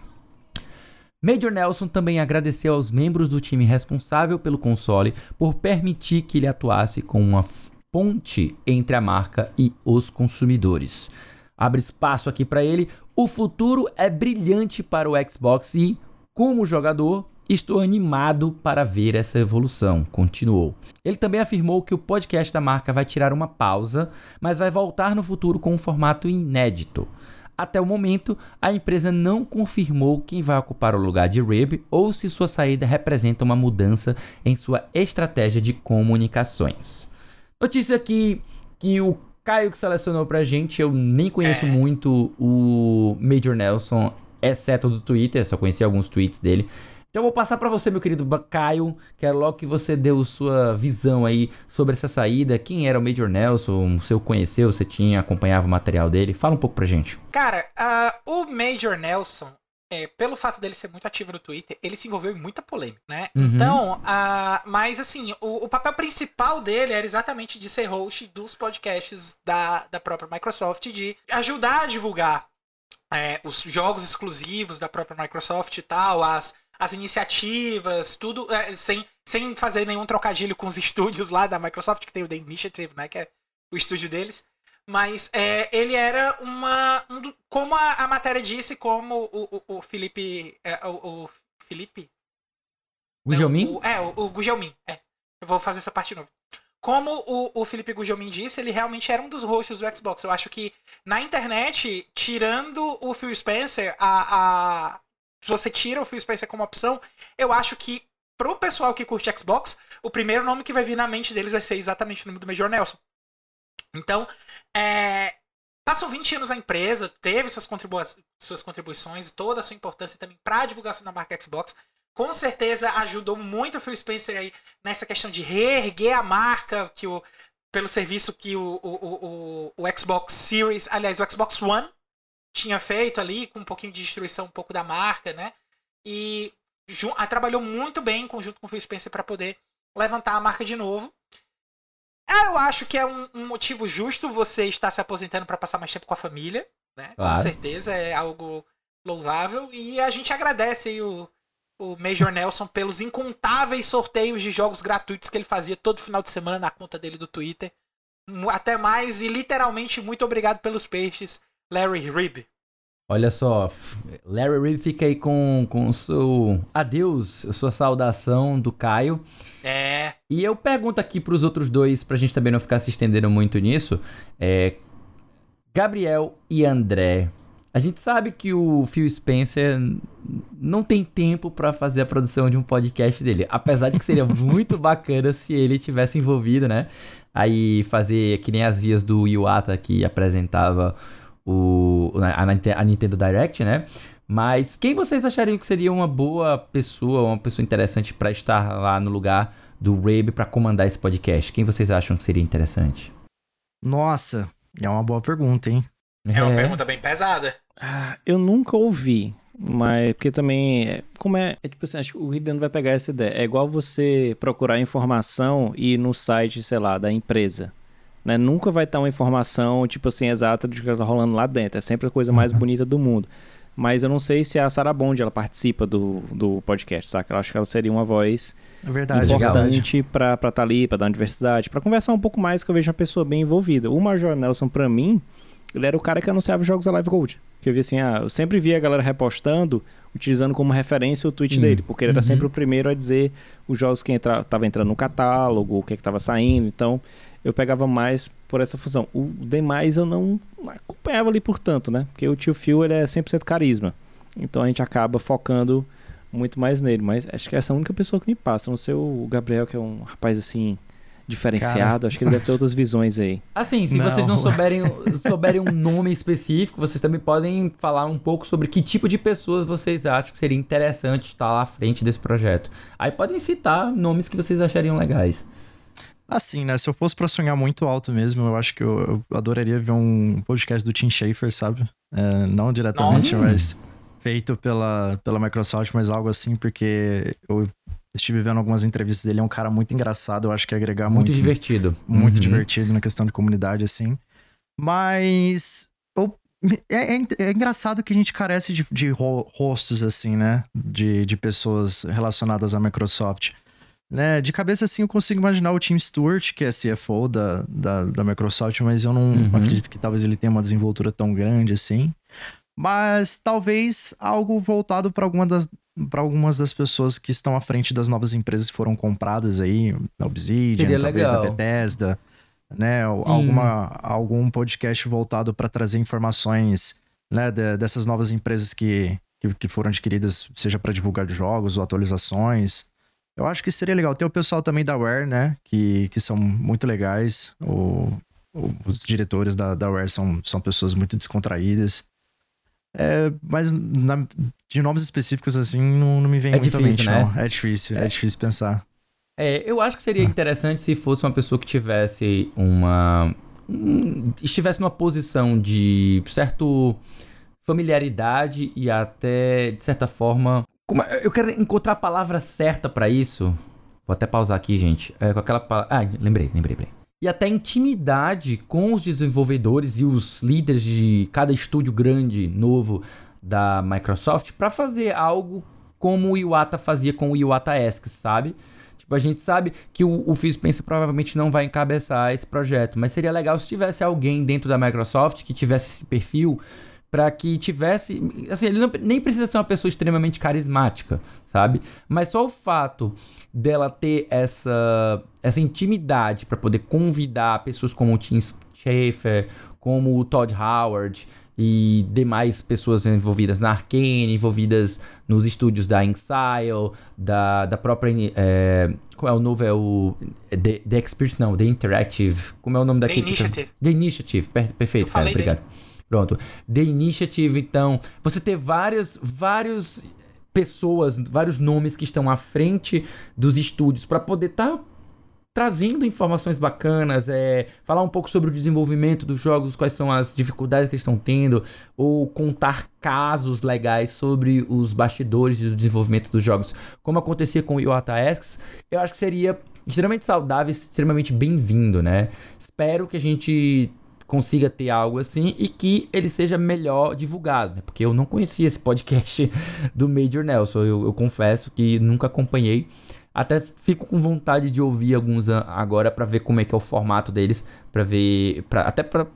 Speaker 1: Major Nelson também agradeceu aos membros do time responsável pelo console por permitir que ele atuasse como uma ponte entre a marca e os consumidores. Abre espaço aqui para ele. O futuro é brilhante para o Xbox e, como jogador, estou animado para ver essa evolução. Continuou. Ele também afirmou que o podcast da marca vai tirar uma pausa, mas vai voltar no futuro com um formato inédito. Até o momento, a empresa não confirmou quem vai ocupar o lugar de Rib ou se sua saída representa uma mudança em sua estratégia de comunicações. Notícia que, que o Caio que selecionou pra gente, eu nem conheço
Speaker 2: É.
Speaker 1: muito o Major Nelson, exceto do Twitter, só conheci alguns tweets dele. Então eu vou passar pra você, meu querido Caio, quero logo que você deu sua visão aí sobre essa saída, quem era o Major Nelson, se eu conheceu, você tinha, acompanhava o material dele, fala um pouco pra gente.
Speaker 2: Cara, ah, o Major Nelson, é, pelo fato dele ser muito ativo no Twitter, ele se envolveu em muita polêmica, né?
Speaker 1: Uhum.
Speaker 2: Então, ah, mas assim, o, o papel principal dele era exatamente de ser host dos podcasts da, da própria Microsoft, de ajudar a divulgar é, os jogos exclusivos da própria Microsoft e tal, as, as iniciativas, tudo, é, sem, sem fazer nenhum trocadilho com os estúdios lá da Microsoft, que tem o The Initiative, né? Que é o estúdio deles. Mas é, ele era uma. um como a, a matéria disse, como o, o, o Felipe. é, o, o Felipe?
Speaker 1: O Gelmin?
Speaker 2: O, é, o, o Gugelmin. É. Eu vou fazer essa parte de novo. Como o, o Felipe Gugelmin disse, ele realmente era um dos hosts do Xbox. Eu acho que na internet, tirando o Phil Spencer, a, a, se você tira o Phil Spencer como opção, eu acho que pro pessoal que curte Xbox, o primeiro nome que vai vir na mente deles vai ser exatamente o nome do Major Nelson. Então, é, passou 20 anos na empresa, teve suas, contribui suas contribuições, toda a sua importância também para a divulgação da marca Xbox. Com certeza ajudou muito o Phil Spencer aí nessa questão de reerguer a marca que o, pelo serviço que o, o, o, o Xbox Series, aliás, o Xbox One tinha feito ali, com um pouquinho de destruição um pouco da marca, né? E jun- ah, trabalhou muito bem em conjunto com o Phil Spencer para poder levantar a marca de novo. Eu acho que é um, um motivo justo você estar se aposentando para passar mais tempo com a família, né?
Speaker 1: Claro.
Speaker 2: Com certeza é algo louvável e a gente agradece aí o, o Major Nelson pelos incontáveis sorteios de jogos gratuitos que ele fazia todo final de semana na conta dele do Twitter. Até mais e literalmente muito obrigado pelos peixes, Larry Ribb.
Speaker 1: Olha só, Larry Reed fica aí com, o seu adeus, a sua saudação do Caio.
Speaker 2: É,
Speaker 1: E eu pergunto aqui pros outros dois, pra gente também não ficar se estendendo muito nisso. É, Gabriel e André. A gente sabe que o Phil Spencer não tem tempo pra fazer a produção de um podcast dele. Apesar de que seria muito bacana se ele tivesse envolvido, né? Aí fazer que nem as vias do Iwata que apresentava o, a, a Nintendo Direct, né? Mas quem vocês achariam que seria uma boa pessoa, uma pessoa interessante pra estar lá no lugar do Rabe pra comandar esse podcast? Quem vocês acham que seria interessante?
Speaker 4: Nossa, é uma boa pergunta, hein?
Speaker 2: é uma pergunta bem pesada.
Speaker 3: Ah, eu nunca ouvi, mas porque também, é- como é, é tipo assim, acho que o Hidden vai pegar essa ideia. É igual você procurar informação e ir no site, sei lá, da empresa. Né? Nunca vai estar uma informação, tipo assim, exata do que tá rolando lá dentro. É sempre a coisa mais bonita do mundo. Mas eu não sei se a Sarah Bond, ela participa do, do podcast, saca? Eu acho que ela seria uma voz
Speaker 4: É verdade,
Speaker 3: importante pra estar tá ali, pra dar uma diversidade, pra conversar um pouco mais, que eu vejo uma pessoa bem envolvida. O Major Nelson, pra mim, ele era o cara que anunciava os jogos da Live Gold. Que eu vi assim, ah, eu sempre via a galera repostando, utilizando como referência o tweet
Speaker 1: Hum,
Speaker 3: dele, porque ele era
Speaker 1: uhum.
Speaker 3: sempre o primeiro a dizer os jogos que entra, tava entrando no catálogo, o que é que tava saindo, então eu pegava mais por essa função. O demais eu não acompanhava ali por tanto, né? Porque o tio Phil, ele é 100% carisma. Então a gente acaba focando muito mais nele, mas acho que essa é a única pessoa que me passa. A Não sei o Gabriel, que é um rapaz assim diferenciado, acho que ele deve ter outras visões aí.
Speaker 1: Assim, se
Speaker 4: Não.
Speaker 1: vocês não souberem, souberem um nome específico, vocês também podem falar um pouco sobre que tipo de pessoas vocês acham que seria interessante estar lá à frente desse projeto. Aí podem citar nomes que vocês achariam legais.
Speaker 4: Assim, né? Se eu fosse pra sonhar muito alto mesmo, eu acho que eu, eu adoraria ver um podcast do Tim Schafer, sabe? É, não diretamente,
Speaker 1: Nossa.
Speaker 4: mas feito pela, pela Microsoft, mas algo assim, porque eu estive vendo algumas entrevistas dele, é um cara muito engraçado, eu acho que ia agregar
Speaker 1: Muito,
Speaker 4: muito,
Speaker 1: divertido.
Speaker 4: muito
Speaker 1: Uhum.
Speaker 4: divertido na questão de comunidade, assim. Mas eu- é, é- é engraçado que a gente carece de, de ro- rostos, assim, né? De, de pessoas relacionadas à Microsoft. Né? De cabeça, assim, eu consigo imaginar o Tim Stewart, que é CFO da, da, da Microsoft, mas eu não
Speaker 1: Uhum.
Speaker 4: acredito que talvez ele tenha uma desenvoltura tão grande assim. Mas talvez algo voltado para alguma das para algumas das pessoas que estão à frente das novas empresas que foram compradas aí, da Obsidian,
Speaker 1: Seria
Speaker 4: talvez
Speaker 1: legal.
Speaker 4: da Bethesda, né? Ou Alguma, algum podcast voltado para trazer informações né, de- dessas novas empresas que, que, que foram adquiridas, seja para divulgar jogos ou atualizações. Eu acho que seria legal. Tem o pessoal também da Rare, né? Que, que são muito legais. O, o, os diretores da, da Rare são, são pessoas muito descontraídas. É, mas na, de nomes específicos, assim, não, não me vem
Speaker 1: É
Speaker 4: muito à mente,
Speaker 1: difícil, né?
Speaker 4: não. É difícil, é. difícil pensar.
Speaker 1: É, eu acho que seria interessante se fosse uma pessoa que tivesse uma. um- estivesse numa posição de certo familiaridade e até, de certa forma. Como é- eu quero encontrar a palavra certa pra isso. Vou até pausar aqui, gente. É, com aquela. Ah, lembrei, lembrei, lembrei. E até intimidade com os desenvolvedores e os líderes de cada estúdio grande, novo da Microsoft, pra fazer algo como o Iwata fazia com o Iwata Asks, sabe? Tipo, a gente sabe que o, o Phil Spencer provavelmente não vai encabeçar esse projeto, mas seria legal se tivesse alguém dentro da Microsoft que tivesse esse perfil para que tivesse, assim, ele não- nem precisa ser uma pessoa extremamente carismática, sabe? Mas só o fato dela ter essa essa intimidade para poder convidar pessoas como o Tim Schafer, como o Todd Howard e demais pessoas envolvidas na Arkane, envolvidas nos estúdios da Inxile, da, da própria. É, qual é o novo? É o. é The, The Experience, não, The Interactive. Como é o nome
Speaker 2: The
Speaker 1: daquele?
Speaker 2: Initiative.
Speaker 1: The Initiative, per- perfeito, cara, obrigado. Pronto. The Initiative, então, você ter várias, vários pessoas, vários nomes que estão à frente dos estúdios para poder estar trazendo informações bacanas, é, falar um pouco sobre o desenvolvimento dos jogos, quais são as dificuldades que eles estão tendo, ou contar casos legais sobre os bastidores do desenvolvimento dos jogos, como acontecia com o Iwata Asks, eu acho que seria extremamente saudável, e extremamente bem-vindo, né? Espero que a gente consiga ter algo assim e que ele seja melhor divulgado, né? Porque eu não conhecia esse podcast do Major Nelson, eu, eu confesso que nunca acompanhei. Até fico com vontade de ouvir alguns agora pra ver como é que é o formato deles, Pra ver, pra, até pra-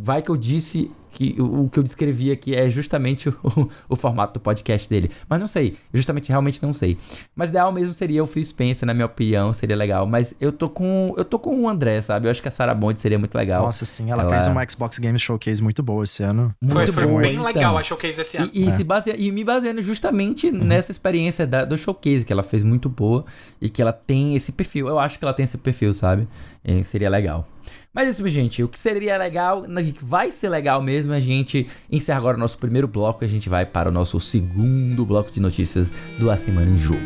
Speaker 1: vai que eu disse que o, o que eu descrevi aqui é justamente o, o formato do podcast dele, mas não sei, justamente realmente não sei. Mas ideal mesmo seria o Phil Spencer, na minha opinião, seria legal, mas eu tô com eu tô com o André, sabe? Eu acho que a Sarah Bond seria muito legal.
Speaker 4: Nossa, sim, ela,
Speaker 1: Ela-
Speaker 4: fez uma Xbox Game Showcase muito boa esse ano.
Speaker 2: Foi,
Speaker 1: Muito
Speaker 2: foi
Speaker 1: boa,
Speaker 2: bem
Speaker 1: então.
Speaker 2: legal a showcase esse ano.
Speaker 1: E,
Speaker 4: É.
Speaker 1: e se basea- e me baseando justamente nessa experiência da- do showcase, que ela fez muito boa e que ela tem esse perfil. Eu acho que ela tem esse perfil, sabe? E seria legal. Mas é isso, gente. O que seria legal, o que vai ser legal mesmo, a gente encerrar agora o nosso primeiro bloco e a gente vai para o nosso segundo bloco de notícias do A Semana em Jogo.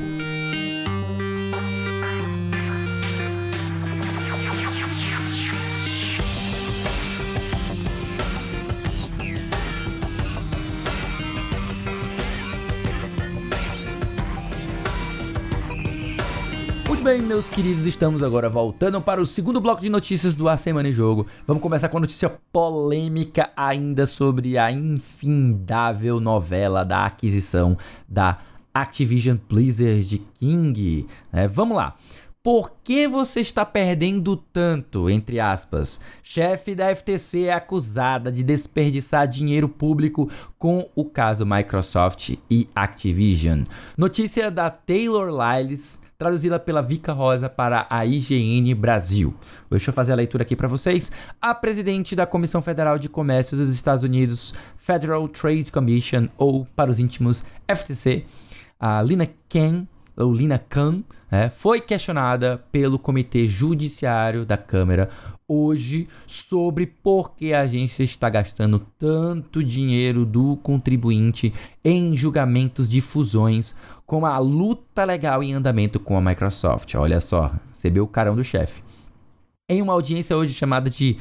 Speaker 1: Bem, meus queridos, estamos agora voltando para o segundo bloco de notícias do A Semana em Jogo. Vamos começar com a notícia polêmica ainda sobre a infindável novela da aquisição da Activision Blizzard King. né? vamos lá. Por que você está perdendo tanto, entre aspas? Chefe da FTC é acusada de desperdiçar dinheiro público com o caso Microsoft e Activision. Notícia da Taylor Lyles, traduzida pela Vika Rosa para a IGN Brasil. Deixa eu fazer a leitura aqui para vocês. A presidente da Comissão Federal de Comércio dos Estados Unidos, Federal Trade Commission, ou para os íntimos FTC, a Lina Khan, Lina Khan, né, foi questionada pelo Comitê Judiciário da Câmara hoje sobre por que a agência está gastando tanto dinheiro do contribuinte em julgamentos de fusões com a luta legal em andamento com a Microsoft. Olha só, recebeu o carão do chefe. Em uma audiência hoje chamada de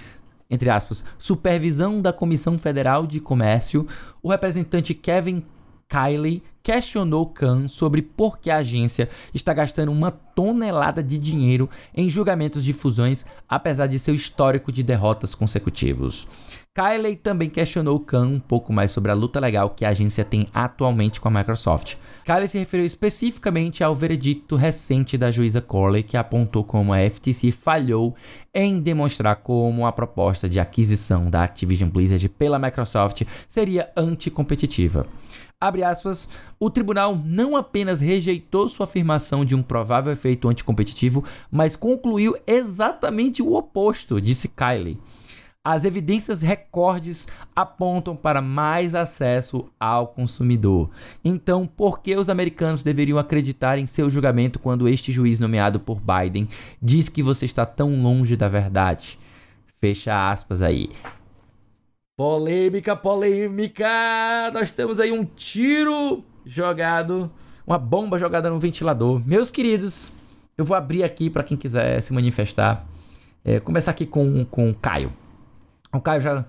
Speaker 1: entre aspas, supervisão da Comissão Federal de Comércio, o representante Kevin Kiley questionou Khan sobre por que a agência está gastando uma tonelada de dinheiro em julgamentos de fusões, apesar de seu histórico de derrotas consecutivos. Kiley também questionou Khan um pouco mais sobre a luta legal que a agência tem atualmente com a Microsoft. Kiley se referiu especificamente ao veredicto recente da juíza Corley, que apontou como a FTC falhou em demonstrar como a proposta de aquisição da Activision Blizzard pela Microsoft seria anticompetitiva. Abre aspas, o tribunal não apenas rejeitou sua afirmação de um provável efeito anticompetitivo, mas concluiu exatamente o oposto, disse Kylie. As evidências recordes apontam para mais acesso ao consumidor. Então, por que os americanos deveriam acreditar em seu julgamento quando este juiz nomeado por Biden diz que você está tão longe da verdade? Fecha aspas aí. Polêmica, polêmica! Nós temos aí um tiro jogado, uma bomba jogada no ventilador. Meus queridos, eu vou abrir aqui para quem quiser se manifestar. É, começar aqui com, com o Caio. O Caio já.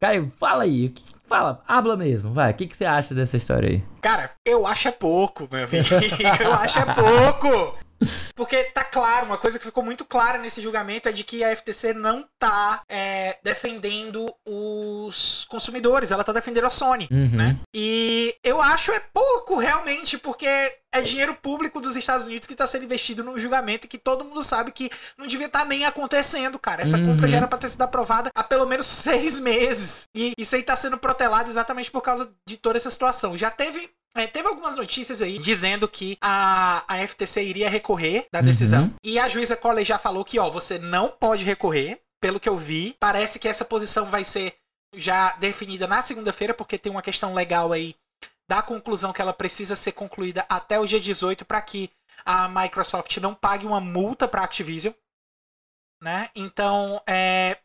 Speaker 1: Caio, fala aí. O que, fala, habla mesmo, vai. O que, que você acha dessa história aí?
Speaker 2: Cara, eu acho é pouco, meu amigo. eu acho é pouco. Porque tá claro, uma coisa que ficou muito clara nesse julgamento é de que a FTC não tá é, defendendo os consumidores, ela tá defendendo a Sony,
Speaker 1: Uhum.
Speaker 2: né? E eu acho é pouco realmente, porque é dinheiro público dos Estados Unidos que tá sendo investido num julgamento que todo mundo sabe que não devia estar nem acontecendo, cara. Essa
Speaker 1: Uhum.
Speaker 2: compra já era pra ter sido aprovada há pelo menos seis meses. E isso aí tá sendo protelado exatamente por causa de toda essa situação. Já teve é, teve algumas notícias aí dizendo que a, a FTC iria recorrer da decisão.
Speaker 1: Uhum.
Speaker 2: E a juíza Corley já falou que, ó, você não pode recorrer. Pelo que eu vi, parece que essa posição vai ser já definida na segunda-feira, porque tem uma questão legal aí da conclusão que ela precisa ser concluída até o dia 18 para que a Microsoft não pague uma multa para a Activision. Né? Então, é,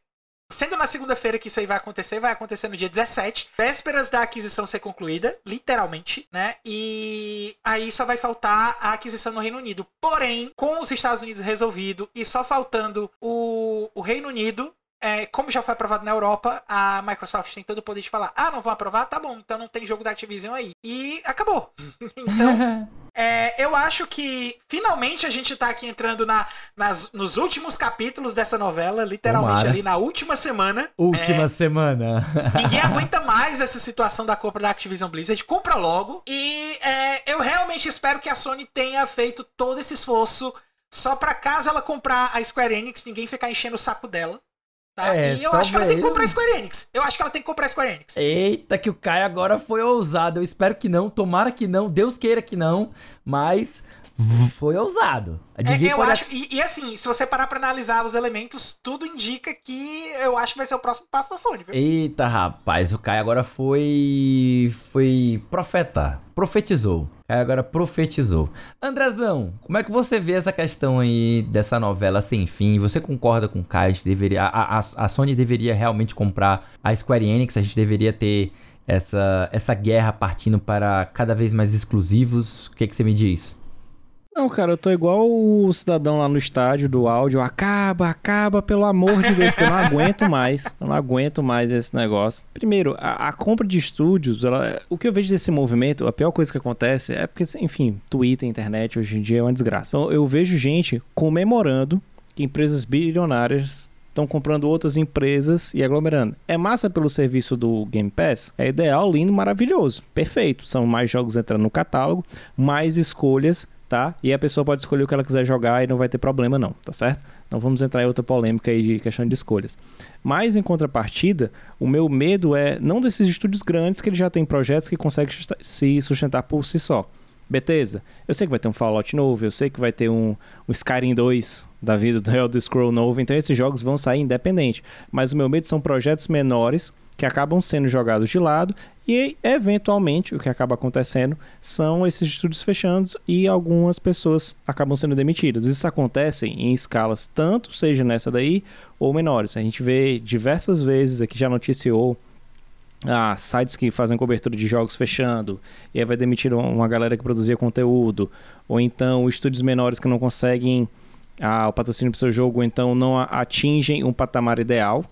Speaker 2: Sendo na segunda-feira que isso aí vai acontecer, vai acontecer no dia 17, vésperas da aquisição ser concluída, literalmente, né? E aí só vai faltar a aquisição no Reino Unido. Porém, com os Estados Unidos resolvido e só faltando o, o Reino Unido, é, como já foi aprovado na Europa, a Microsoft tem todo o poder de falar: ah, não vão aprovar? Tá bom, então não tem jogo da Activision aí. E acabou. então, é, eu acho que finalmente a gente tá aqui entrando na, nas, nos últimos capítulos dessa novela, literalmente
Speaker 1: Tomara.
Speaker 2: ali na última semana.
Speaker 1: Última
Speaker 2: É,
Speaker 1: semana.
Speaker 2: Ninguém aguenta mais essa situação da compra da Activision Blizzard. Compra logo. E é, eu realmente espero que a Sony tenha feito todo esse esforço só pra caso ela comprar a Square Enix, ninguém ficar enchendo o saco dela. Tá?
Speaker 1: É,
Speaker 2: e eu acho que ela tem que comprar a Square Enix. Eu acho que ela tem que comprar a Square Enix.
Speaker 1: Eita, que o Caio agora foi ousado. Eu espero que não, tomara que não, Deus queira que não, mas foi ousado.
Speaker 2: É, eu acho, e, e assim, se você parar pra analisar os elementos, tudo indica que eu acho que vai ser o próximo passo da Sony, viu?
Speaker 1: Eita, rapaz, o Caio agora foi. Foi profeta. Profetizou. O Caio agora profetizou. Andrezão, como é que você vê essa questão aí dessa novela sem fim? Você concorda com o Caio? A, deveria, a, a, a Sony deveria realmente comprar a Square Enix? A gente deveria ter essa, essa guerra partindo para cada vez mais exclusivos? O que, que você me diz?
Speaker 3: Não, cara, eu tô igual o cidadão lá no estádio do áudio. Acaba, acaba, pelo amor de Deus, que eu não aguento mais. Eu não aguento mais esse negócio. Primeiro, a, a compra de estúdios, ela- o que eu vejo desse movimento, a pior coisa que acontece é porque, enfim, Twitter, internet hoje em dia é uma desgraça. Então, eu vejo gente comemorando que empresas bilionárias estão comprando outras empresas e aglomerando. É massa pelo serviço do Game Pass? É ideal, lindo, maravilhoso. Perfeito. São mais jogos entrando no catálogo, mais escolhas, tá? E a pessoa pode escolher o que ela quiser jogar e não vai ter problema não, tá certo? Não vamos entrar em outra polêmica aí de questão de escolhas. Mas em contrapartida, o meu medo é não desses estúdios grandes que eles já têm projetos que conseguem se sustentar por si só. Bethesda, eu sei que vai ter um Fallout novo, eu sei que vai ter um, um Skyrim 2 da vida do Elder Scroll novo, então esses jogos vão sair independente. Mas o meu medo são projetos menores que acabam sendo jogados de lado e eventualmente o que acaba acontecendo são esses estúdios fechando e algumas pessoas acabam sendo demitidas. Isso acontece em escalas tanto seja nessa daí ou menores. A gente vê diversas vezes aqui já noticiou ah, sites que fazem cobertura de jogos fechando, e aí vai demitir um- uma galera que produzia conteúdo, ou então estúdios menores que não conseguem ah, o patrocínio para seu jogo, então não atingem um patamar ideal,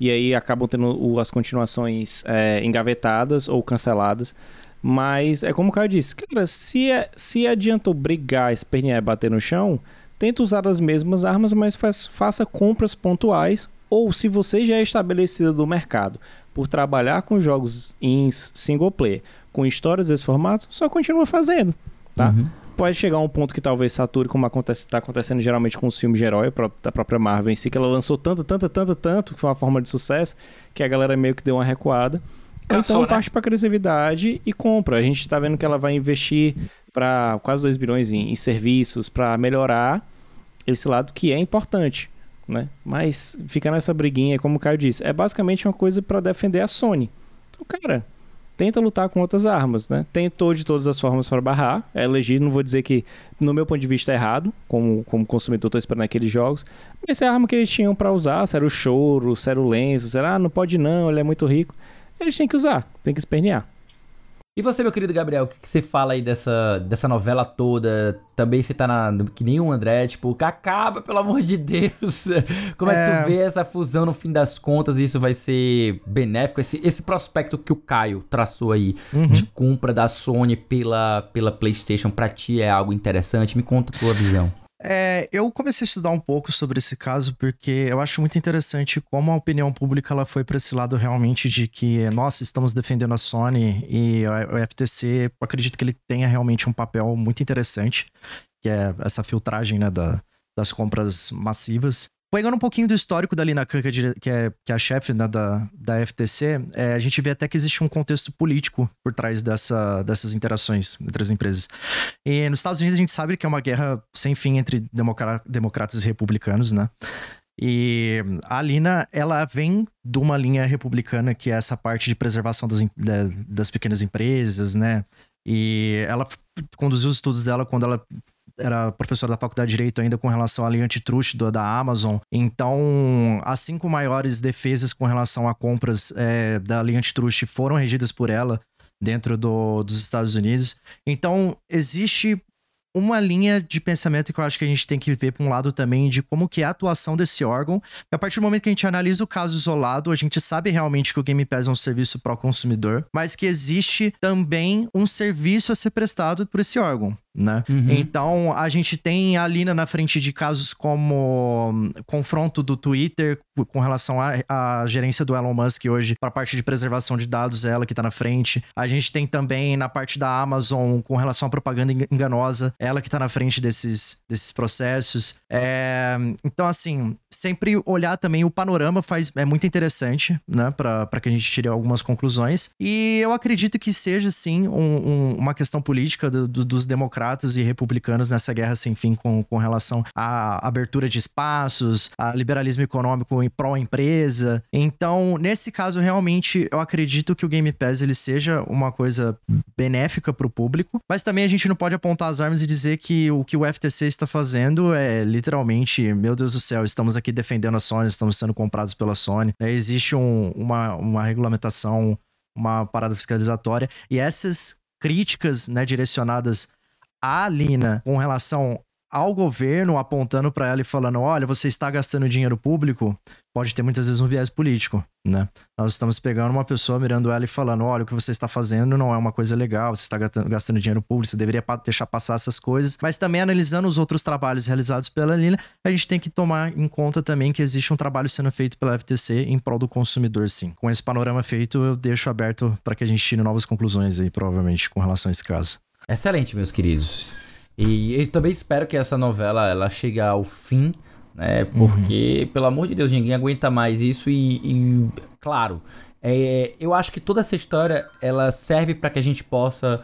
Speaker 3: e aí acabam tendo as continuações é, engavetadas ou canceladas. Mas é como o Caio disse, cara, se, é, se adiantou brigar, espernear e bater no chão, tenta usar as mesmas armas, mas faz- faça compras pontuais, ou se você já é estabelecida do mercado por trabalhar com jogos em single player, com histórias desse formato, só continua fazendo, tá?
Speaker 1: Uhum.
Speaker 3: Pode chegar a um ponto que talvez sature, como acontece, tá acontecendo geralmente com os filmes de herói da própria Marvel em si, que ela lançou tanto, tanto, tanto, tanto, que foi uma forma de sucesso, que a galera meio que deu uma recuada.
Speaker 2: Cansou,
Speaker 3: então
Speaker 2: né?
Speaker 3: parte pra agressividade e compra. A gente tá vendo que ela vai investir para quase 2 bilhões em, em serviços para melhorar esse lado que é importante. né? Mas fica nessa briguinha, como o Caio disse, é basicamente uma coisa para defender a Sony. Então, cara, tenta lutar com outras armas, né? Tentou de todas as formas para barrar, é legítimo, não vou dizer que, no meu ponto de vista, é errado, como, como consumidor estou esperando aqueles jogos, mas é a arma que eles tinham para usar, se era o choro, se era o lenço, será, ah, não pode não, ele é muito rico, eles têm que usar, tem que espernear.
Speaker 1: E você, meu querido Gabriel, o que, que, você fala aí dessa, dessa novela toda? Também você tá na, que nem o André, tipo, acaba, pelo amor de Deus. Como é, é que tu vê essa fusão no fim das contas? E isso vai ser benéfico? Esse, esse prospecto que o Caio traçou aí uhum. de compra da Sony pela, pela PlayStation, pra ti é algo interessante? Me conta a tua visão.
Speaker 4: É, eu comecei a estudar um pouco sobre esse caso porque eu acho muito interessante como a opinião pública ela foi para esse lado realmente de que nós estamos defendendo a Sony e o FTC, acredito que ele tenha realmente um papel muito interessante, que é essa filtragem né, da, das compras massivas. Pegando um pouquinho do histórico da Lina Khan, que é, que é a chefe né, da, da FTC, é, a gente vê até que existe um contexto político por trás dessa, dessas interações entre as empresas. E nos Estados Unidos a gente sabe que é uma guerra sem fim entre democratas e republicanos, né? E a Lina, ela vem de uma linha republicana que é essa parte de preservação das, das pequenas empresas, né? E ela conduziu os estudos dela quando ela era professora da faculdade de Direito ainda com relação à lei antitruste da Amazon. Então, as cinco maiores defesas com relação a compras é, da lei antitruste foram regidas por ela dentro do, dos Estados Unidos. Então, existe uma linha de pensamento que eu acho que a gente tem que ver para um lado também de como que é a atuação desse órgão. A partir do momento que a gente analisa o caso isolado, a gente sabe realmente que o Game Pass é um serviço para o consumidor, mas que existe também um serviço a ser prestado por esse órgão né? Uhum. Então, a gente tem a Lina na frente de casos como hum, confronto do Twitter com relação à gerência do Elon Musk hoje para a parte de preservação de dados, ela que está na frente. A gente tem também na parte da Amazon com relação à propaganda enganosa, ela que está na frente desses, desses processos. É, então, assim, sempre olhar também o panorama faz é muito interessante, né? Para que a gente tire algumas conclusões. E eu acredito que seja, sim, um, um, uma questão política do, do, dos democratas democratas e republicanos nessa guerra sem fim com, com relação à abertura de espaços, a liberalismo econômico em pró-empresa. Então, nesse caso, realmente, eu acredito que o Game Pass ele seja uma coisa benéfica para o público, mas também a gente não pode apontar as armas e dizer que o que o FTC está fazendo é literalmente, meu Deus do céu, estamos aqui defendendo a Sony, estamos sendo comprados pela Sony. É, existe um, uma, uma regulamentação, uma parada fiscalizatória, e essas críticas né, direcionadas a Lina com relação ao governo apontando para ela e falando: olha, você está gastando dinheiro público, pode ter muitas vezes um viés político, né? Nós estamos pegando uma pessoa, mirando ela e falando: olha, o que você está fazendo não é uma coisa legal, você está gastando dinheiro público, você deveria deixar passar essas coisas. Mas também analisando os outros trabalhos realizados pela Lina, a gente tem que tomar em conta também que existe um trabalho sendo feito pela FTC em prol do consumidor, sim. Com esse panorama feito, eu deixo aberto para que a gente tire novas conclusões aí, provavelmente, com relação a esse caso.
Speaker 1: Excelente, meus queridos. E eu também espero que essa novela ela chegue ao fim, né? Porque, uhum. pelo amor de Deus, ninguém aguenta mais isso e, e claro, é, eu acho que toda essa história ela serve para que a gente possa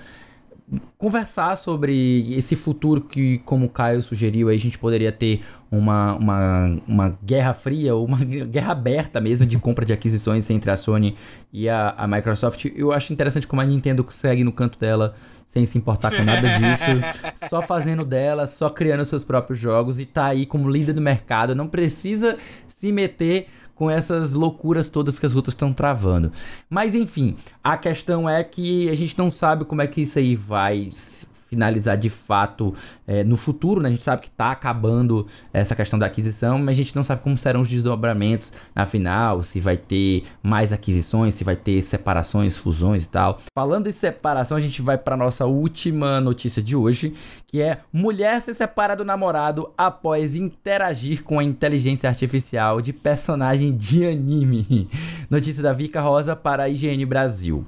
Speaker 1: conversar sobre esse futuro que, como o Caio sugeriu, aí a gente poderia ter uma, uma, uma guerra fria, ou uma guerra aberta mesmo de compra de aquisições entre a Sony e a, a Microsoft. Eu acho interessante como a Nintendo consegue no canto dela sem se importar com nada disso, só fazendo dela, só criando seus próprios jogos e tá aí como líder do mercado, não precisa se meter com essas loucuras todas que as outras estão travando. Mas enfim, a questão é que a gente não sabe como é que isso aí vai finalizar de fato é, no futuro, né? A gente sabe que está acabando essa questão da aquisição, mas a gente não sabe como serão os desdobramentos na final, se vai ter mais aquisições, se vai ter separações, fusões e tal. Falando em separação, a gente vai para nossa última notícia de hoje, que é mulher se separa do namorado após interagir com a inteligência artificial de personagem de anime. Notícia da Vika Rosa para a IGN Brasil.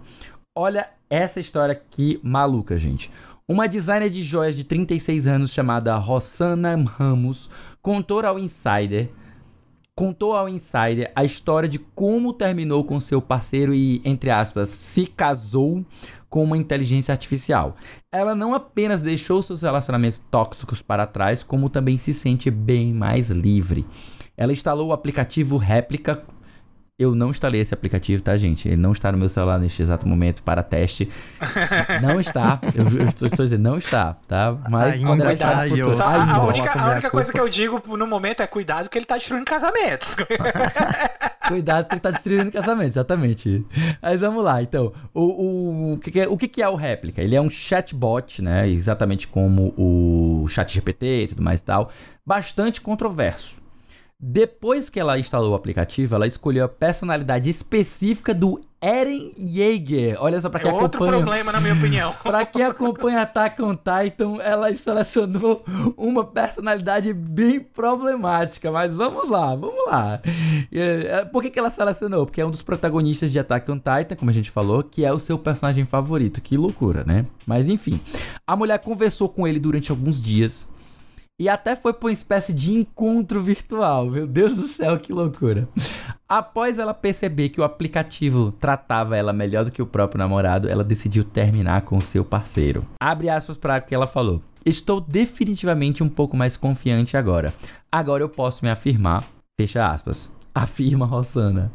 Speaker 1: Olha essa história que maluca, gente. Uma designer de joias de 36 anos chamada Rossana Ramos contou ao Insider contou ao Insider a história de como terminou com seu parceiro e, entre aspas, se casou com uma inteligência artificial. Ela não apenas deixou seus relacionamentos tóxicos para trás, como também se sente bem mais livre. Ela instalou o aplicativo Réplica eu não instalei esse aplicativo, tá, gente? Ele não está no meu celular neste exato momento para teste. não está. Eu, eu estou, estou dizendo, não está, tá? Mas
Speaker 4: Ainda
Speaker 1: quando ela
Speaker 4: tá,
Speaker 1: está no
Speaker 4: eu-
Speaker 1: futuro-
Speaker 2: Só a-
Speaker 1: Ainda.
Speaker 2: a, única, a única coisa que eu digo no momento é cuidado que ele tá destruindo casamentos.
Speaker 1: Cuidado que ele tá destruindo o casamento, exatamente. Mas vamos lá, então. O, o, o, que, que é, o que, que é o réplica? Ele é um chatbot, né? Exatamente como o chat GPT e tudo mais e tal. Bastante controverso. Depois que ela instalou o aplicativo, ela escolheu a personalidade específica do Eren Yeager. Olha só pra
Speaker 2: É
Speaker 1: quem
Speaker 2: outro
Speaker 1: acompanha.
Speaker 2: problema, na minha opinião.
Speaker 1: Pra quem acompanha Attack on Titan, ela selecionou uma personalidade bem problemática. Mas vamos lá, vamos lá. É, Por que, que ela selecionou? Porque é um dos protagonistas de Attack on Titan, como a gente falou, que é o seu personagem favorito. Que loucura, né? Mas enfim, a mulher conversou com ele durante alguns dias. E até foi pra uma espécie de encontro virtual. Meu Deus do céu, que loucura. Após ela perceber que o aplicativo tratava ela melhor do que o próprio namorado, ela decidiu terminar com o seu parceiro. Abre aspas para o que ela falou. Estou definitivamente um pouco mais confiante agora. Agora eu posso me afirmar. Fecha aspas. Afirma Rossana.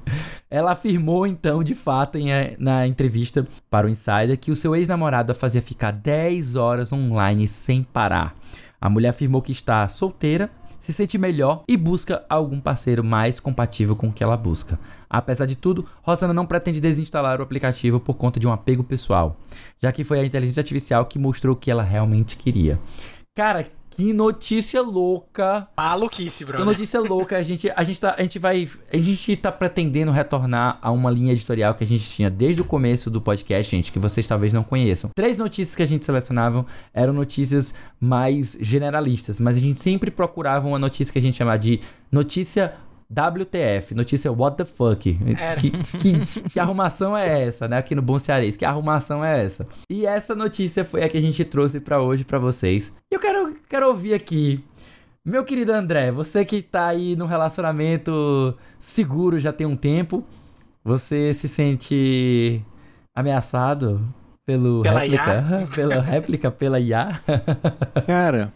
Speaker 1: Ela afirmou então, de fato, em, na entrevista para o Insider, que o seu ex-namorado a fazia ficar 10 horas online sem parar. A mulher afirmou que está solteira, se sente melhor e busca algum parceiro mais compatível com o que ela busca. Apesar de tudo, Rosana não pretende desinstalar o aplicativo por conta de um apego pessoal, já que foi a inteligência artificial que mostrou o que ela realmente queria. Cara, que notícia louca!
Speaker 2: Maluquice,
Speaker 1: Que
Speaker 2: brother.
Speaker 1: notícia louca, a gente, a gente tá, a gente vai, a gente tá pretendendo retornar a uma linha editorial que a gente tinha desde o começo do podcast, gente, que vocês talvez não conheçam. Três notícias que a gente selecionava eram notícias mais generalistas, mas a gente sempre procurava uma notícia que a gente chamava de notícia WTF, notícia what the fuck.
Speaker 2: Era.
Speaker 1: Que, que, que arrumação é essa, né? Aqui no Bom Cearense, que arrumação é essa? E essa notícia foi a que a gente trouxe pra hoje pra vocês. E eu quero, quero ouvir aqui meu querido André, você que tá aí num relacionamento seguro já tem um tempo, você se sente ameaçado pelo
Speaker 2: Pela
Speaker 1: réplica, pela réplica, pela IA?
Speaker 3: Cara,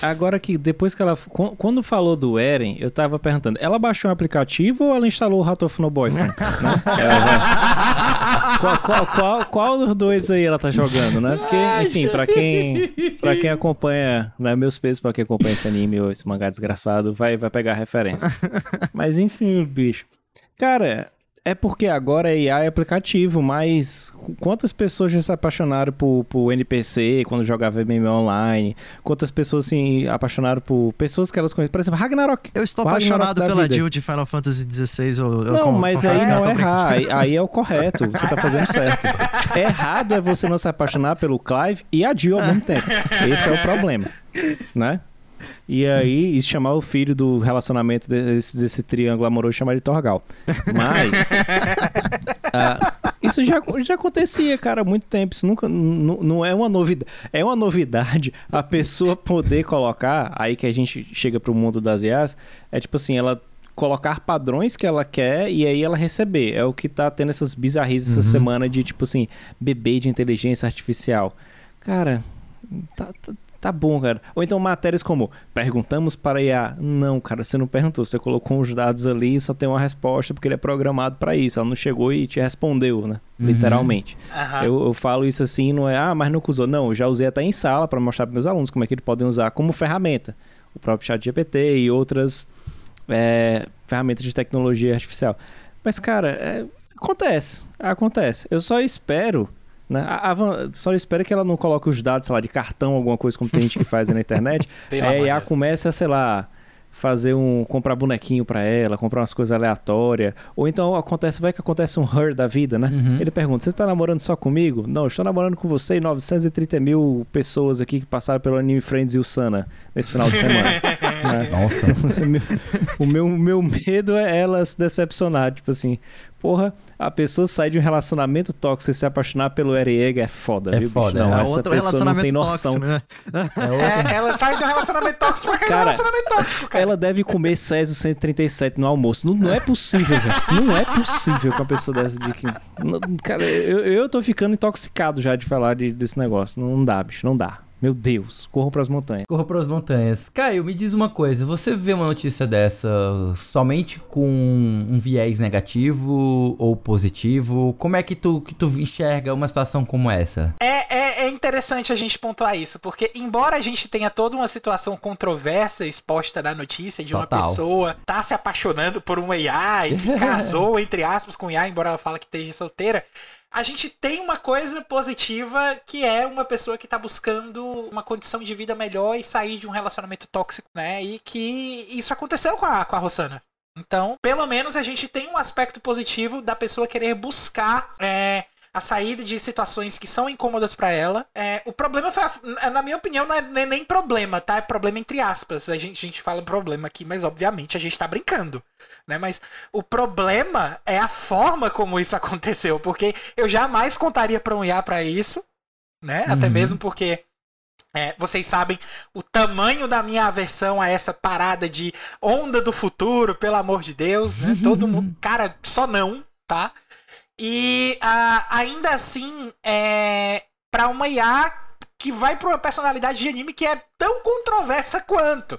Speaker 3: agora que depois que ela. qu- Quando falou do Eren, eu tava perguntando: ela baixou um aplicativo ou ela instalou o Rato of No Boyfriend? né? Ela- qual, qual, qual, qual dos dois aí ela tá jogando, né? Porque, enfim, pra quem, pra quem acompanha, né, meus pesos pra quem acompanha esse anime ou esse mangá desgraçado, vai, vai pegar a referência. Mas enfim, bicho. Cara, é porque agora IA é aplicativo, mas quantas pessoas já se apaixonaram por, por NPC quando jogava MMO online? Quantas pessoas se apaixonaram por pessoas que elas conhecem? Por exemplo, Ragnarok.
Speaker 4: Eu estou
Speaker 3: Ragnarok
Speaker 4: apaixonado pela. Jill de Final Fantasy XVI. Eu, eu
Speaker 3: Não, mas aí não é errar, aí, aí é o correto, você tá fazendo certo. Errado é você não se apaixonar pelo Clive e a Jill ao mesmo tempo. Esse é o problema, né? E aí, e chamar o filho do relacionamento desse, desse triângulo amoroso chamar de Torgal. Mas, ah, isso já, já acontecia, cara, há muito tempo. Isso nunca, nu- não é uma novidade. É uma novidade a pessoa poder colocar, aí que a gente chega pro mundo das IAs, é tipo assim, ela colocar padrões que ela quer e aí ela receber. É o que tá tendo essas bizarrices essa semana de, tipo assim, bebê de inteligência artificial. Cara, tá, tá, tá bom, cara. Ou então matérias como, perguntamos para a IA. Não, cara, você não perguntou. Você colocou os dados ali e só tem uma resposta porque ele é programado para isso. Ela não chegou e te respondeu, né?
Speaker 1: Uhum.
Speaker 3: Literalmente.
Speaker 2: Aham.
Speaker 3: Eu, eu falo isso assim, não é, ah, mas nunca usou. Não, eu já usei até em sala para mostrar para meus alunos como é que eles podem usar como ferramenta. O próprio chat GPT e outras é, ferramentas de tecnologia artificial. Mas, cara, é, acontece. Acontece. Eu só espero. Né? A, a Van- só espero que ela não coloque os dados, sei lá, de cartão, alguma coisa como tem gente que faz aí na internet. Aí
Speaker 2: amor
Speaker 3: a começa, sei lá, fazer um. comprar bonequinho pra ela, comprar umas coisas aleatórias. Ou então acontece, vai que acontece um her da vida, né?
Speaker 1: Uhum.
Speaker 3: Ele pergunta: Você tá namorando só comigo? Não, eu estou namorando com você e 930 mil pessoas aqui que passaram pelo Anime Friends e o Sana nesse final de semana. né?
Speaker 1: Nossa.
Speaker 3: O meu- o meu, o meu medo é ela se decepcionar. Tipo assim, porra, a pessoa sair de um relacionamento tóxico e se apaixonar pelo Eren é foda,
Speaker 1: É
Speaker 3: viu? bicho?
Speaker 1: foda,
Speaker 3: não,
Speaker 1: é.
Speaker 4: É
Speaker 3: essa
Speaker 4: outro
Speaker 3: pessoa não tem noção.
Speaker 4: tóxico, né?
Speaker 1: É outra-
Speaker 2: É, ela sai de um relacionamento tóxico pra aquele
Speaker 3: Cara,
Speaker 2: relacionamento tóxico, cara.
Speaker 3: Ela deve comer Césio 137 no almoço. Não, não é possível, velho. Não é possível com a pessoa dessa de que. Não, Cara, eu, eu tô ficando intoxicado já de falar de- desse negócio. Não dá, bicho, não dá. Meu Deus, corram pras montanhas.
Speaker 1: Corra pras montanhas. Caio, me diz uma coisa. Você vê uma notícia dessa somente com um viés negativo ou positivo? Como é que tu, que tu enxerga uma situação como essa?
Speaker 2: É, é, é interessante a gente pontuar isso, porque embora a gente tenha toda uma situação controversa exposta na notícia de uma
Speaker 1: Total.
Speaker 2: pessoa tá se apaixonando por um AI, que casou, entre aspas, com AI, embora ela fala que esteja solteira, a gente tem uma coisa positiva que é uma pessoa que tá buscando uma condição de vida melhor e sair de um relacionamento tóxico, né? E que isso aconteceu com a, com a Rossana. Então, pelo menos a gente tem um aspecto positivo da pessoa querer buscar é, a saída de situações que são incômodas pra ela. É, o problema foi, a- na minha opinião, não é nem, problema, tá? É problema entre aspas. A gente, a gente fala problema aqui, mas obviamente a gente tá brincando, né? Mas o problema é a forma como isso aconteceu, porque eu jamais contaria pra um IA pra isso, né? Até
Speaker 1: Uhum.
Speaker 2: mesmo porque é, vocês sabem o tamanho da minha aversão a essa parada de onda do futuro, pelo amor de Deus, né? Todo mundo, cara, só não, tá? E ah, ainda assim, é, para uma IA que vai pra uma personalidade de anime que é tão controversa quanto.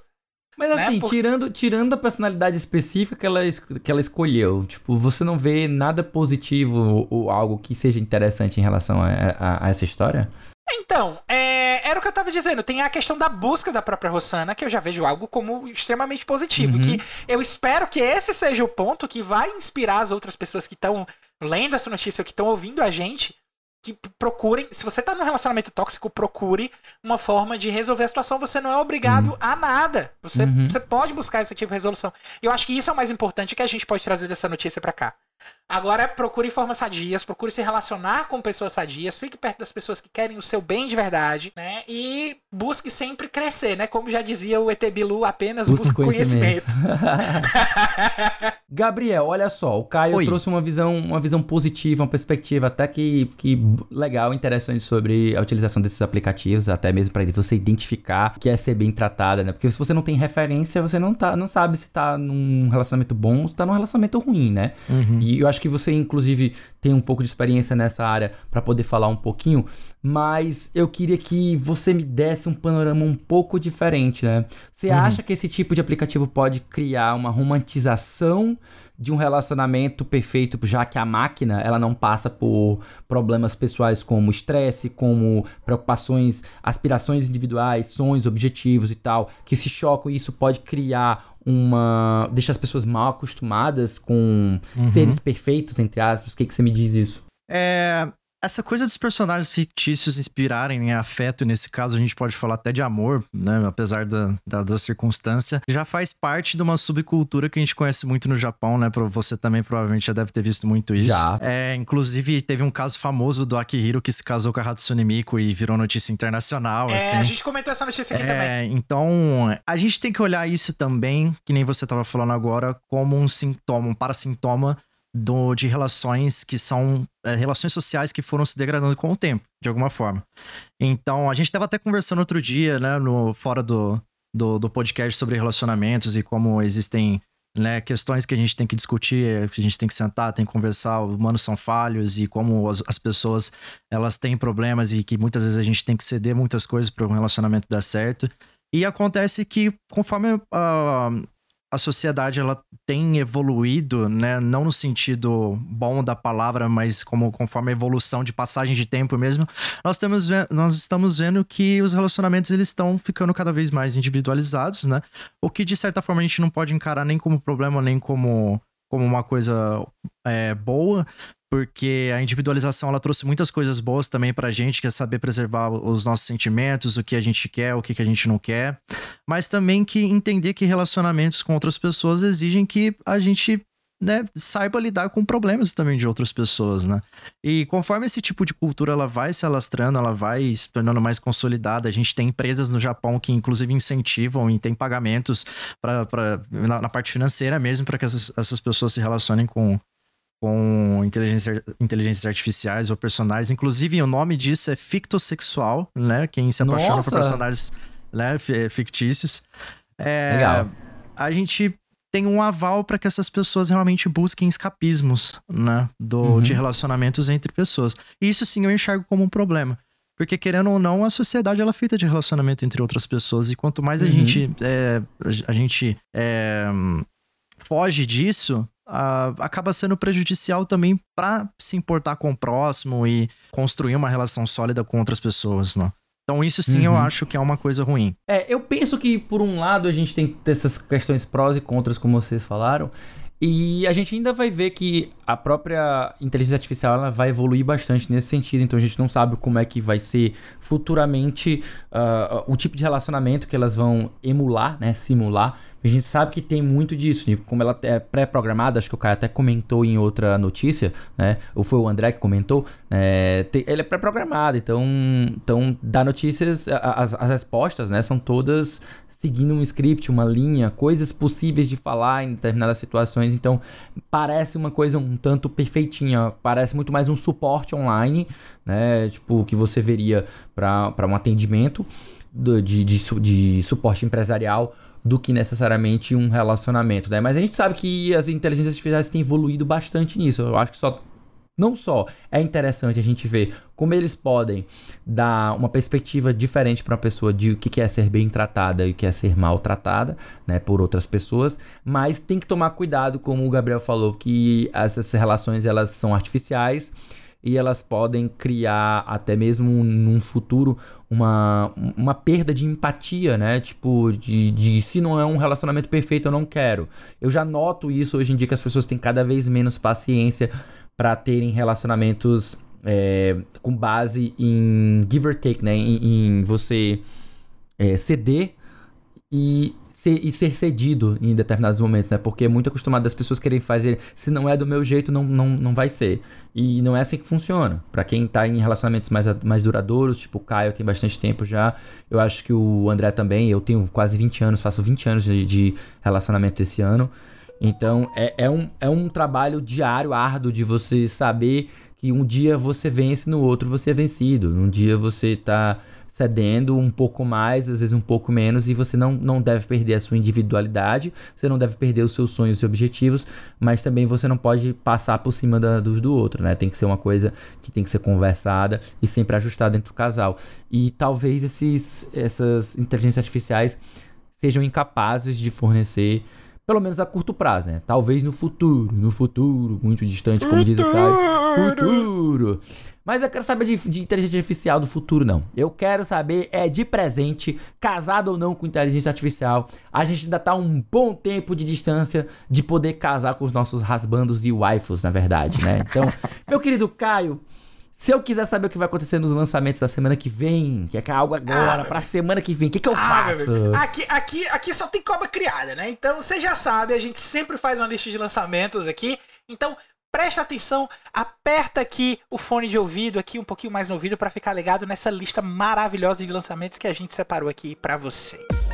Speaker 1: Mas
Speaker 2: Né,
Speaker 1: assim,
Speaker 2: por-
Speaker 1: tirando, tirando a personalidade específica que ela, que ela escolheu, tipo, você não vê nada positivo ou, ou algo que seja interessante em relação a, a- a essa história?
Speaker 2: Então, é, era o que eu tava dizendo. Tem a questão da busca da própria Rossana, que eu já vejo algo como extremamente positivo.
Speaker 1: Uhum.
Speaker 2: Que eu espero que esse seja o ponto que vai inspirar as outras pessoas que estão lendo essa notícia, que estão ouvindo a gente, que procurem. Se você tá num relacionamento tóxico, procure uma forma de resolver a situação. Você não é obrigado a nada. Você,
Speaker 1: Uhum.
Speaker 2: você pode buscar esse tipo de resolução. Eu acho que isso é o mais importante que a gente pode trazer dessa notícia pra cá. Agora, procure formas sadias, procure se relacionar com pessoas sadias, fique perto das pessoas que querem o seu bem de verdade, né? E busque sempre crescer, né? Como já dizia o ET Bilu, apenas
Speaker 1: Busca
Speaker 2: busque conhecimento.
Speaker 1: Gabriel, olha só, o Caio
Speaker 4: Oi.
Speaker 1: trouxe uma visão, uma visão positiva, uma perspectiva até que, que legal, interessante sobre a utilização desses aplicativos, até mesmo para você identificar que é ser bem tratada, né? Porque se você não tem referência, você não tá, não sabe se tá num relacionamento bom ou se tá num relacionamento ruim, né?
Speaker 4: Uhum.
Speaker 1: E eu acho que você, inclusive, tem um pouco de experiência nessa área para poder falar um pouquinho, mas eu queria que você me desse um panorama um pouco diferente, né? Você acha que esse tipo de aplicativo pode criar uma romantização de um relacionamento perfeito, já que a máquina ela não passa por problemas pessoais como estresse, como preocupações, aspirações individuais, sonhos, objetivos e tal, que se chocam e isso pode criar uma. deixa as pessoas mal acostumadas com
Speaker 4: Uhum.
Speaker 1: seres perfeitos, entre aspas. O que, que você me diz isso?
Speaker 4: É, essa coisa dos personagens fictícios inspirarem em afeto, nesse caso a gente pode falar até de amor, né? Apesar da, da, da circunstância, já faz parte de uma subcultura que a gente conhece muito no Japão, né? Você também provavelmente já deve ter visto muito isso.
Speaker 1: Já.
Speaker 4: É, inclusive, teve um caso famoso do Akihiro que se casou com a Hatsune Miku e virou notícia internacional,
Speaker 2: É,
Speaker 4: assim.
Speaker 2: a gente comentou essa notícia aqui também.
Speaker 4: É, então a gente tem que olhar isso também, que nem você estava falando agora, como um sintoma, um parassintoma do, de relações que são é, relações sociais que foram se degradando com o tempo, de alguma forma. Então a gente estava até conversando outro dia, né, no fora do, do, do podcast sobre relacionamentos e como existem né, questões que a gente tem que discutir, que a gente tem que sentar, tem que conversar, humanos são falhos e como as, as pessoas elas têm problemas e que muitas vezes a gente tem que ceder muitas coisas para um relacionamento dar certo. E acontece que conforme a, a sociedade ela tem evoluído, né, não no sentido bom da palavra, mas como conforme a evolução de passagem de tempo mesmo, nós ve- nós estamos vendo que os relacionamentos eles estão ficando cada vez mais individualizados, né? O que de certa forma a gente não pode encarar nem como problema, nem como, como uma coisa é, boa, porque a individualização ela trouxe muitas coisas boas também pra gente, que é saber preservar os nossos sentimentos, o que a gente quer, o que, que a gente não quer, mas também que entender que relacionamentos com outras pessoas exigem que a gente né, saiba lidar com problemas também de outras pessoas, né? E conforme esse tipo de cultura ela vai se alastrando, ela vai se tornando mais consolidada, a gente tem empresas no Japão que inclusive incentivam e tem pagamentos pra, pra, na, na parte financeira mesmo para que essas, essas pessoas se relacionem com, com inteligência, inteligências artificiais ou personagens. Inclusive, o nome disso é fictossexual, né? Quem se apaixona
Speaker 1: Nossa!
Speaker 4: por personagens né, fi- fictícios. É,
Speaker 1: Legal.
Speaker 4: A gente tem um aval para que essas pessoas realmente busquem escapismos, né? Do,
Speaker 1: Uhum.
Speaker 4: De relacionamentos entre pessoas. E isso sim eu enxergo como um problema. Porque, querendo ou não, a sociedade ela é feita de relacionamento entre outras pessoas. E quanto mais a
Speaker 1: Uhum.
Speaker 4: gente, é, a gente é, foge disso, ah, acaba sendo prejudicial também pra se importar com o próximo e construir uma relação sólida com outras pessoas, né? Então, isso sim eu
Speaker 1: Uhum.
Speaker 4: acho que é uma coisa ruim.
Speaker 1: É, eu penso que, por um lado, a gente tem essas questões prós e contras, como vocês falaram. E a gente ainda vai ver que a própria inteligência artificial ela vai evoluir bastante nesse sentido. Então a gente não sabe como é que vai ser futuramente ah, o tipo de relacionamento que elas vão emular, né? Simular. A gente sabe que tem muito disso, de como ela é pré-programada, acho que o Caio até comentou em outra notícia, né? Ou foi o André que comentou, é, tem- ele é pré-programado, então, então dá notícias, as, as respostas, né, são todas seguindo um script, uma linha, coisas possíveis de falar em determinadas situações, então parece uma coisa um tanto perfeitinha, parece muito mais um suporte online, né, tipo, que você veria para um atendimento de, de, su- de suporte empresarial do que necessariamente um relacionamento, né? Mas a gente sabe que as inteligências artificiais têm evoluído bastante nisso. Eu acho que só não só é interessante a gente ver como eles podem dar uma perspectiva diferente para uma pessoa de o que é ser bem tratada e o que é ser maltratada, né, por outras pessoas, mas tem que tomar cuidado, como o Gabriel falou, que essas relações elas são artificiais e elas podem criar até mesmo num futuro uma, uma perda de empatia, né? Tipo, de, de se não é um relacionamento perfeito, eu não quero. Eu já noto isso hoje em dia que as pessoas têm cada vez menos paciência para terem relacionamentos é, com base em give or take, né? Em, em você é, ceder e ser, e ser cedido em determinados momentos, né? Porque é muito acostumado das pessoas querem fazer, se não é do meu jeito, não, não, não vai ser. E não é assim que funciona. Pra quem tá em relacionamentos mais, mais duradouros, tipo o Caio tem bastante tempo já, eu acho que o André também, eu tenho quase 20 anos, faço 20 anos de, de relacionamento esse ano. Então é, é, um, é um trabalho diário, árduo, de você saber que um dia você vence, no outro você é vencido. Um dia você tá cedendo um pouco mais, às vezes um pouco menos, e você não, não deve perder a sua individualidade, você não deve perder os seus sonhos e objetivos, mas também você não pode passar por cima da, dos do outro, né? Tem que ser uma coisa que tem que ser conversada e sempre ajustada dentro do casal. E talvez esses, essas inteligências artificiais sejam incapazes de fornecer, pelo menos a curto prazo, né? Talvez no futuro, no futuro, muito distante, como diz o Caio. Futuro! Mas eu quero saber de, de inteligência artificial do futuro, não. Eu quero saber é de presente, casado ou não com inteligência artificial. A gente ainda tá um bom tempo de distância de poder casar com os nossos rasbandos e waifus, na verdade, né? Então, meu querido Caio, se eu quiser saber o que vai acontecer nos lançamentos da semana que vem, que é algo agora, pra semana que vem, o que, que eu
Speaker 2: Ah,
Speaker 1: faço?
Speaker 2: Aqui, aqui, aqui só tem cobra criada, né? Então você já sabe, a gente sempre faz uma lista de lançamentos aqui. Então presta atenção, aperta aqui o fone de ouvido, aqui um pouquinho mais no ouvido, pra ficar ligado nessa lista maravilhosa de lançamentos que a gente separou aqui pra vocês.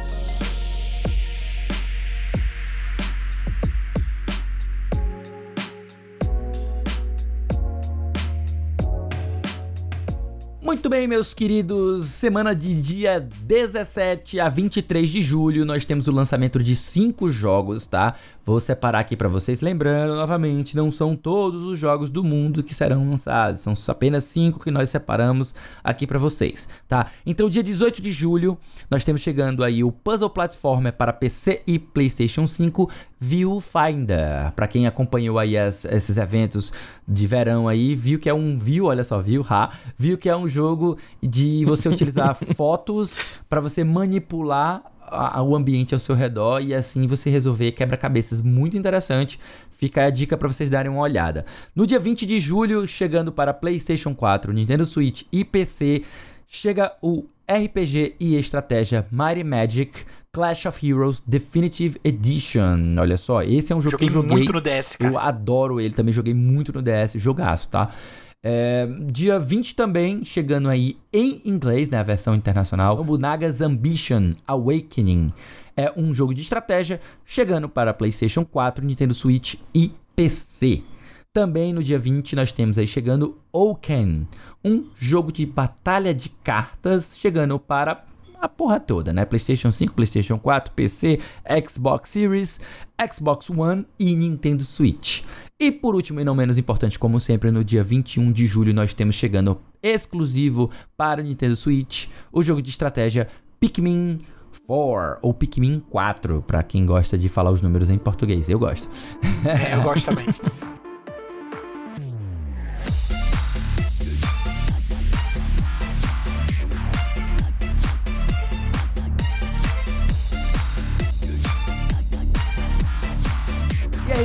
Speaker 1: Muito bem, meus queridos. Semana de dia 17 a 23 de julho, nós temos o lançamento de cinco jogos, tá? Vou separar aqui pra vocês. Lembrando, novamente, não são todos os jogos do mundo que serão lançados. São apenas cinco que nós separamos aqui pra vocês, tá? Então, dia 18 de julho, nós temos chegando aí o Puzzle Platformer para PC e PlayStation 5 Viewfinder. Pra quem acompanhou aí as- esses eventos de verão aí, viu que é um viu, olha só, viu, ha, viu que é um jogo de você utilizar fotos pra você manipular a- a- o ambiente ao seu redor e assim você resolver quebra-cabeças muito interessante. Fica a dica pra vocês darem uma olhada. No dia 20 de julho, chegando para PlayStation 4, Nintendo Switch e PC, chega o RPG e estratégia Mighty Magic Clash of Heroes Definitive Edition. Olha só, esse é um jogo
Speaker 2: Joguei,
Speaker 1: que eu joguei
Speaker 2: muito no DS, cara.
Speaker 1: eu adoro ele, também joguei muito no DS, jogaço, tá? É, dia 20 também, chegando aí em inglês, né, a versão internacional, Nobunaga's Ambition Awakening. É um jogo de estratégia, chegando para PlayStation 4, Nintendo Switch e PC. Também no dia 20 nós temos aí chegando Oken, um jogo de batalha de cartas, chegando para a porra toda, né? PlayStation 5, PlayStation 4, PC, Xbox Series, Xbox One e Nintendo Switch. E por último e não menos importante, como sempre, no dia 21 de julho nós temos chegando exclusivo para o Nintendo Switch o jogo de estratégia Pikmin 4 ou Pikmin 4, para quem gosta de falar os números em português. Eu gosto.
Speaker 2: É, eu gosto também.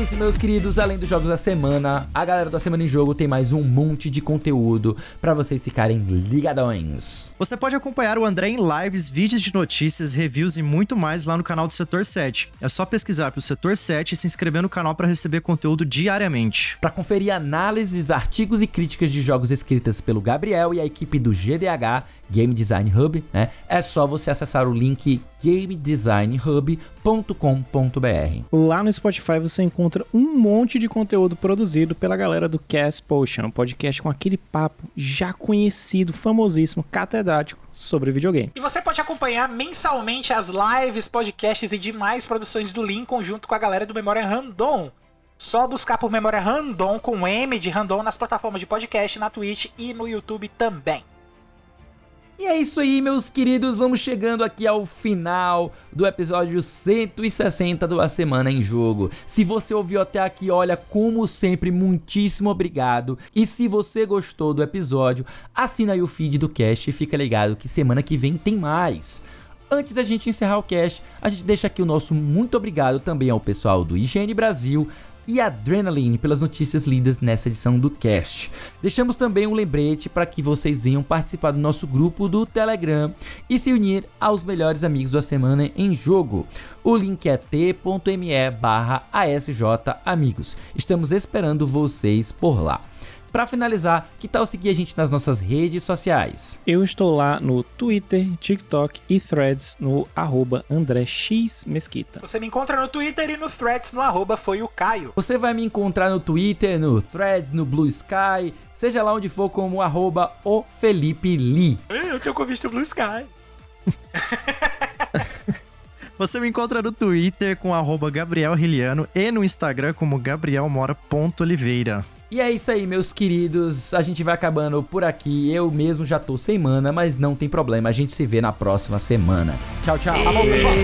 Speaker 1: isso, meus queridos. Além dos jogos da semana, a galera da Semana em Jogo tem mais um monte de conteúdo para vocês ficarem ligadões.
Speaker 4: Você pode acompanhar o André em lives, vídeos de notícias, reviews e muito mais lá no canal do Setor 7. É só pesquisar pelo Setor 7 e se inscrever no canal para receber conteúdo diariamente.
Speaker 1: Para conferir análises, artigos e críticas de jogos escritas pelo Gabriel e a equipe do GDH Game Design Hub, né? É só você acessar o link gamedesignhub.com.br.
Speaker 3: Lá no Spotify você encontra um monte de conteúdo produzido pela galera do Cast Potion, um podcast com aquele papo já conhecido, famosíssimo, catedrático sobre videogame.
Speaker 2: E você pode acompanhar mensalmente as lives, podcasts e demais produções do Lincoln junto com a galera do Memória Random. Só buscar por Memória Random com M de Random nas plataformas de podcast, na Twitch e no YouTube também.
Speaker 1: E é isso aí, meus queridos. Vamos chegando aqui ao final do episódio 160 do A Semana em Jogo. Se você ouviu até aqui, olha, como sempre, muitíssimo obrigado. E se você gostou do episódio, assina aí o feed do cast e fica ligado que semana que vem tem mais. Antes da gente encerrar o cast, a gente deixa aqui o nosso muito obrigado também ao pessoal do IGN Brasil, e Adrenaline pelas notícias lidas nessa edição do cast. Deixamos também um lembrete para que vocês venham participar do nosso grupo do Telegram e se unir aos melhores amigos da semana em jogo. O link é t.me barra amigos. Estamos esperando vocês por lá. Para finalizar, que tal seguir a gente nas nossas redes sociais?
Speaker 3: Eu estou lá no Twitter, TikTok e Threads no arroba André X Mesquita.
Speaker 2: Você me encontra no Twitter e no Threads no arroba foi o Caio.
Speaker 1: Você vai me encontrar no Twitter, no Threads, no Blue Sky, seja lá onde for como arroba o Felipe Lee.
Speaker 2: Eu tenho convite Blue Sky.
Speaker 4: Você me encontra no Twitter com arroba Gabriel Riliano e no Instagram como gabrielmora.oliveira.
Speaker 1: E é isso aí, meus queridos. A gente vai acabando por aqui. Eu mesmo já tô sem mana, mas não tem problema. A gente se vê na próxima semana. Tchau, tchau.
Speaker 2: Bom, pessoal.